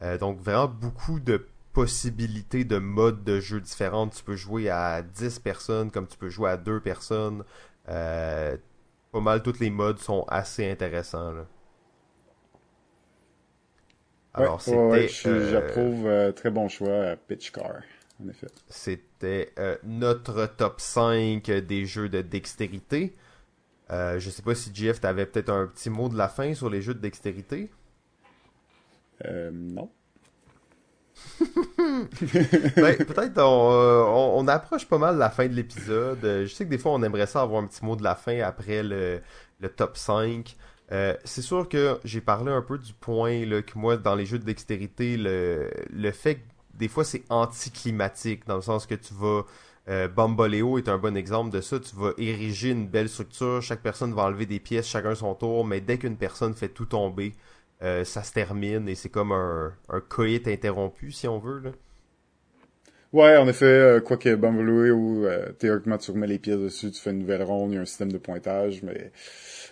Euh, donc, vraiment beaucoup de possibilités de modes de jeu différents. Tu peux jouer à 10 personnes comme tu peux jouer à deux personnes. Euh, pas mal tous les modes sont assez intéressants. Alors, c'était... J'approuve euh, très bon choix, Pitch Car. C'était euh, notre top 5 des jeux de dextérité. Euh, je sais pas si GF t'avais peut-être un petit mot de la fin sur les jeux de dextérité. Euh, non. ben, peut-être on, on, approche pas mal la fin de l'épisode. Je sais que des fois on aimerait ça avoir un petit mot de la fin après le, le top 5. Euh, c'est sûr que j'ai parlé un peu du point là, que moi, dans les jeux de dextérité, le, le fait que des fois c'est anticlimatique, dans le sens que tu vas. Euh, Bamboleo est un bon exemple de ça. Tu vas ériger une belle structure, chaque personne va enlever des pièces, chacun son tour, mais dès qu'une personne fait tout tomber, euh, ça se termine et c'est comme un, un coït interrompu, si on veut. Là. Ouais, en effet, euh, quoi que Bamboleo, euh, théoriquement, tu remets les pièces dessus, tu fais une nouvelle ronde, il y a un système de pointage, mais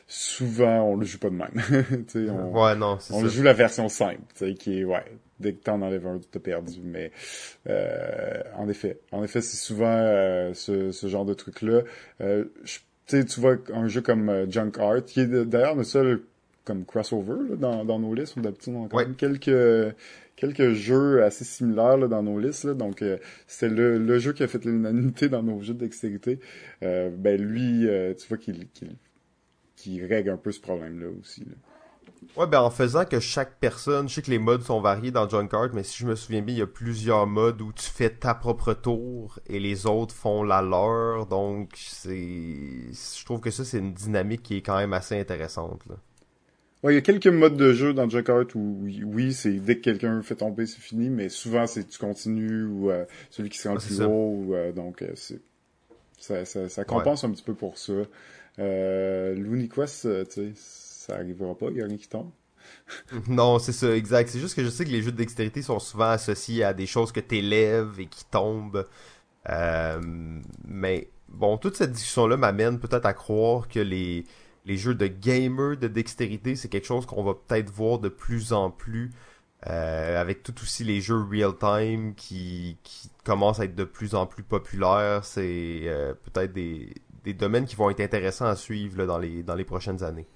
souvent, on le joue pas de même. on, ouais, non, On joue la version simple, qui est, ouais, dès que t'en enlèves un, t'as perdu. Mais euh, en effet, en effet, c'est souvent euh, ce, ce, genre de truc-là. Euh, tu vois un jeu comme euh, Junk Art, qui est d'ailleurs le seul comme crossover là, dans, dans nos listes. On a quand même quelques quelques jeux assez similaires là, dans nos listes. Là. Donc, euh, c'est le, le, jeu qui a fait l'unanimité dans nos jeux de dextérité. Euh, ben lui, tu vois qu'il qui règle un peu ce problème-là aussi. Ouais, ben en faisant que chaque personne, je sais que les modes sont variés dans Junkard, mais si je me souviens bien, il y a plusieurs modes où tu fais ta propre tour et les autres font la leur. Donc, c'est, je trouve que ça c'est une dynamique qui est quand même assez intéressante. Là. Ouais, il y a quelques modes de jeu dans Junkard où oui, c'est dès que quelqu'un fait tomber, c'est fini, mais souvent c'est tu continues ou euh, celui qui se rend le plus haut. Ou, euh, donc, euh, c'est ça, ça, ça compense un petit peu pour ça. Euh, L'Uniquest, euh, tu sais, ça arrivera pas, il y a qui tombe. non, c'est ça, exact. C'est juste que je sais que les jeux de dextérité sont souvent associés à des choses que t'élèves et qui tombent. Euh, mais bon, toute cette discussion-là m'amène peut-être à croire que les, les jeux de gamer de dextérité, c'est quelque chose qu'on va peut-être voir de plus en plus. Euh, avec tout aussi les jeux real-time qui, qui commencent à être de plus en plus populaires, c'est euh, peut-être des, des domaines qui vont être intéressants à suivre dans, les, dans les prochaines années.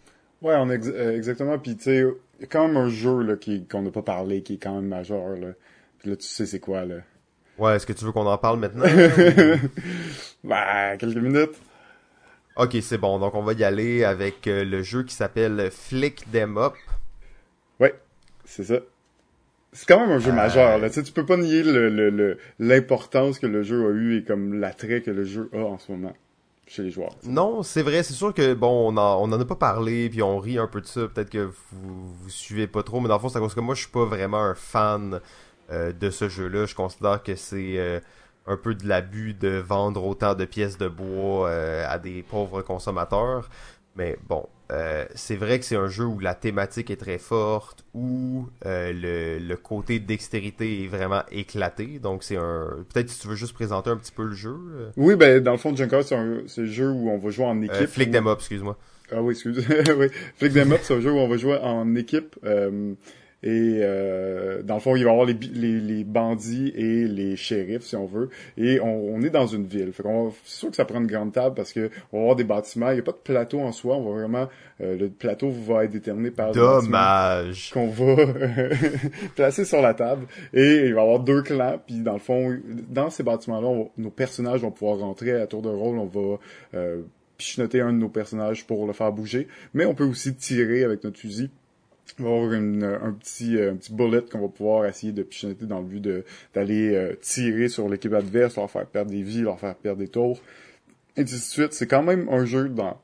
Ouais, on euh, exactement. Puis tu sais, il y a quand même un jeu là, qui, qu'on n'a pas parlé, qui est quand même majeur. Là. Puis là, tu sais c'est quoi là. Ouais, est-ce que tu veux qu'on en parle maintenant? bah, quelques minutes. Ok, c'est bon. Donc on va y aller avec euh, le jeu qui s'appelle Flick Them Up. Ouais, c'est ça. C'est quand même un jeu euh... majeur. Là. Tu, sais, tu peux pas nier le, le, l'importance que le jeu a eu et comme l'attrait que le jeu a en ce moment chez les joueurs. Non, c'est vrai, c'est sûr que bon, on en, on a pas parlé, puis on rit un peu de ça. Peut-être que vous, vous suivez pas trop, mais dans le fond, c'est à cause que moi, je suis pas vraiment un fan euh, de ce jeu-là. Je considère que c'est euh, un peu de l'abus de vendre autant de pièces de bois euh, à des pauvres consommateurs. Mais bon, euh, c'est vrai que c'est un jeu où la thématique est très forte, où euh, le, le, côté dextérité est vraiment éclaté. Donc c'est un. Peut-être si tu veux juste présenter un petit peu le jeu. Euh. Oui, ben dans le fond, Junker, c'est un, un, jeu où on va jouer en équipe. Flick them up, excuse-moi. Ah oui, excuse. oui. Flick them up, c'est un jeu où on va jouer en équipe. Et euh, dans le fond, il va y avoir les, les, les, bandits et les shérifs, si on veut. Et on, on est dans une ville. Fait qu'on c'est sûr que ça prend une grande table parce que on va avoir des bâtiments. Il n'y a pas de plateau en soi. On va vraiment euh, le plateau va être déterminé par dommage qu'on va placer sur la table. Et il va y avoir deux clans. Puis dans le fond, dans ces bâtiments-là, nos personnages vont pouvoir rentrer à tour de rôle. On va euh, pichenoter un de nos personnages pour le faire bouger. Mais on peut aussi tirer avec notre fusil va avoir une, un petit un petit bullet qu'on va pouvoir essayer de pichoter dans le but d'aller euh, tirer sur l'équipe adverse, leur faire perdre des vies, leur faire perdre des tours, et ainsi de suite. C'est quand même un jeu dans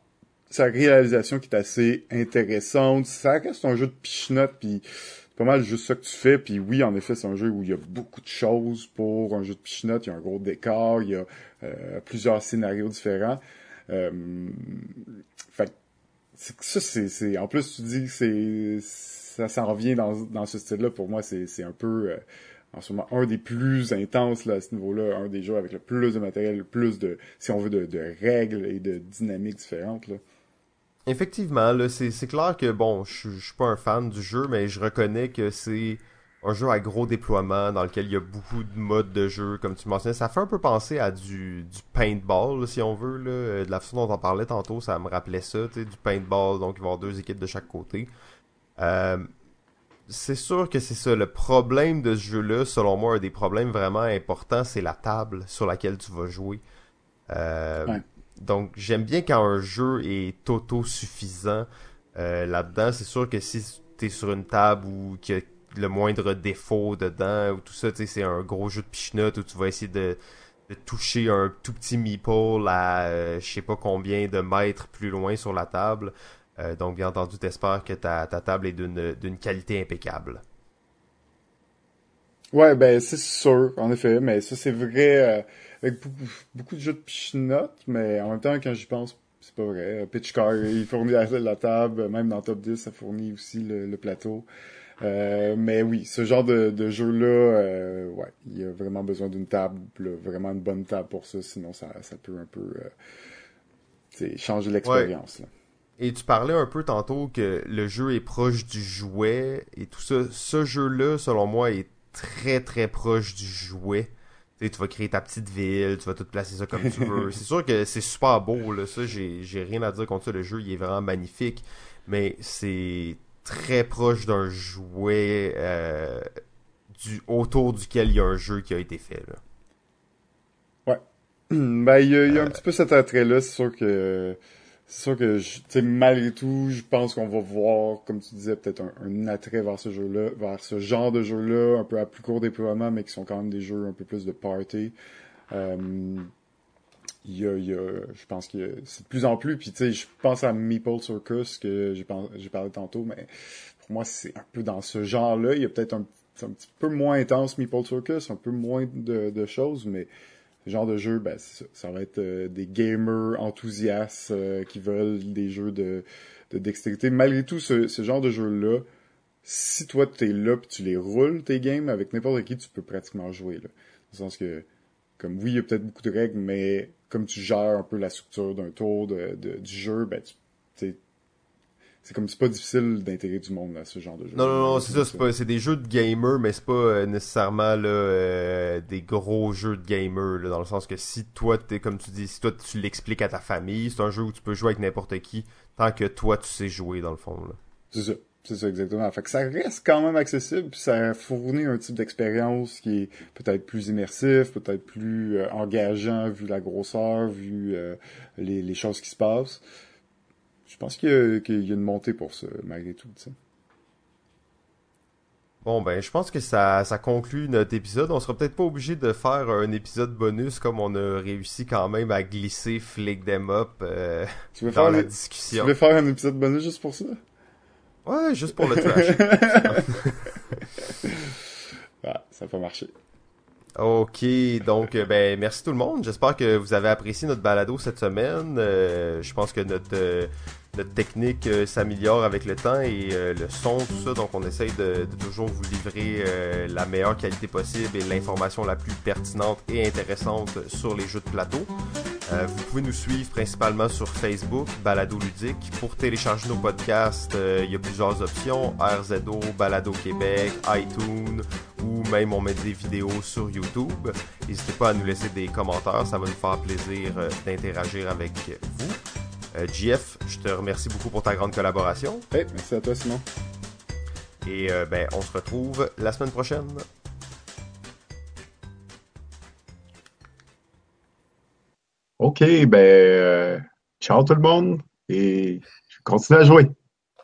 sa réalisation qui est assez intéressante. Ça reste un jeu de pichenote, puis c'est pas mal juste ça que tu fais. Puis oui, en effet, c'est un jeu où il y a beaucoup de choses pour un jeu de pichenote. Il y a un gros décor, il y a euh, plusieurs scénarios différents. Euh, fait ça c'est en plus tu dis que c'est ça s'en revient dans dans ce style là pour moi c'est un peu euh, en ce moment un des plus intenses là à ce niveau-là. Un des jeux avec le plus de matériel le plus de si on veut de, de règles et de dynamiques différentes là. Effectivement là c'est clair que bon je je suis pas un fan du jeu mais je reconnais que c'est un jeu à gros déploiement dans lequel il y a beaucoup de modes de jeu, comme tu mentionnais. Ça fait un peu penser à du, du paintball, si on veut. Là. Euh, de la façon dont on parlait tantôt, ça me rappelait ça, du paintball, donc il va y avoir deux équipes de chaque côté. Euh, c'est sûr que c'est ça. Le problème de ce jeu-là, selon moi, un des problèmes vraiment importants, c'est la table sur laquelle tu vas jouer. Euh, donc j'aime bien quand un jeu est auto-suffisant là-dedans. C'est sûr que si t'es sur une table ou a le moindre défaut dedans ou tout ça, c'est un gros jeu de pichenote où tu vas essayer de, toucher un tout petit meeple à je sais pas combien de mètres plus loin sur la table. donc bien entendu, t'espères que ta, ta table est d'une qualité impeccable. Ouais, ben c'est sûr, en effet, mais ça c'est vrai euh, avec beaucoup, de jeux de pichenote, mais en même temps, quand j'y pense, c'est pas vrai. Pitchcar, il fournit la, la, table, même dans Top 10, ça fournit aussi le, plateau. Euh, mais oui, ce genre de, de jeu-là, euh, ouais, il y a vraiment besoin d'une table, vraiment une bonne table pour ça, sinon ça, ça peut un peu euh, changer l'expérience. Et tu parlais un peu tantôt que le jeu est proche du jouet et tout ça. Ce jeu-là, selon moi, est très très proche du jouet. tu vas créer ta petite ville, tu vas tout placer ça comme tu veux. c'est sûr que c'est super beau, là. Ça, j'ai, rien à dire contre ça. Le jeu, il est vraiment magnifique. Mais c'est très proche d'un jouet euh, du, autour duquel il y a un jeu qui a été fait, là. Ouais. Ben, il y a, un euh. petit peu cet attrait-là. C'est sûr que c'est sûr que, malgré tout, je pense qu'on va voir, comme tu disais, peut-être un, attrait vers ce jeu-là, vers ce genre de jeu-là, un peu à plus court déploiement, mais qui sont quand même des jeux un peu plus de party. Euh, il y a, il y a, je pense que c'est de plus en plus, puis tu sais, je pense à Meeple Circus que j'ai parlé tantôt, mais pour moi, c'est un peu dans ce genre-là. Il y a peut-être un, un, petit peu moins intense Meeple Circus, un peu moins de, de choses, mais ce genre de jeu, ben, ça, va être euh, des gamers enthousiastes euh, qui veulent des jeux de, de dextérité. Malgré tout, ce, ce genre de jeu-là, si toi tu es là puis tu les roules tes games avec n'importe qui, tu peux pratiquement jouer. Là. Dans le sens que, comme oui, il y a peut-être beaucoup de règles, mais comme tu gères un peu la structure d'un tour de, de, du jeu, ben tu c'est comme c'est pas difficile d'intégrer du monde à ce genre de jeu. Non, non, non, c'est ça, c'est pas, c'est des jeux de gamers, mais c'est pas euh, nécessairement là, euh, des gros jeux de gamers, là, dans le sens que si toi, t'es, comme tu dis, si toi tu l'expliques à ta famille, c'est un jeu où tu peux jouer avec n'importe qui, tant que toi tu sais jouer, dans le fond. Là. C'est ça. C'est ça, exactement. Fait que ça reste quand même accessible, puis ça fournit un type d'expérience qui est peut-être plus immersif, peut-être plus euh, engageant vu la grosseur, vu les, les choses qui se passent je pense qu'il y, a une montée pour ça, malgré tout. Bon, ben, je pense que ça, ça conclut notre épisode. On sera peut-être pas obligé de faire un épisode bonus comme on a réussi quand même à glisser Flick Them Up euh, tu veux dans faire la discussion. Tu veux faire un épisode bonus juste pour ça? Ouais, juste pour le trash. ah, ça peut marcher. Ok, donc euh, ben merci tout le monde. J'espère que vous avez apprécié notre balado cette semaine. Euh, je pense que notre notre technique euh, s'améliore avec le temps et euh, le son, tout ça. Donc, on essaye de, toujours vous livrer euh, la meilleure qualité possible et l'information la plus pertinente et intéressante sur les jeux de plateau. Vous pouvez nous suivre principalement sur Facebook, Balado Ludique. Pour télécharger nos podcasts, il y a plusieurs options RZO, Balado Québec, iTunes ou même on met des vidéos sur YouTube. N'hésitez pas à nous laisser des commentaires, ça va nous faire plaisir d'interagir avec vous. Euh, JF, je te remercie beaucoup pour ta grande collaboration. Hey, merci à toi, Simon. Et euh, ben, on se retrouve la semaine prochaine. OK, ben, euh, ciao tout le monde et je continue à jouer.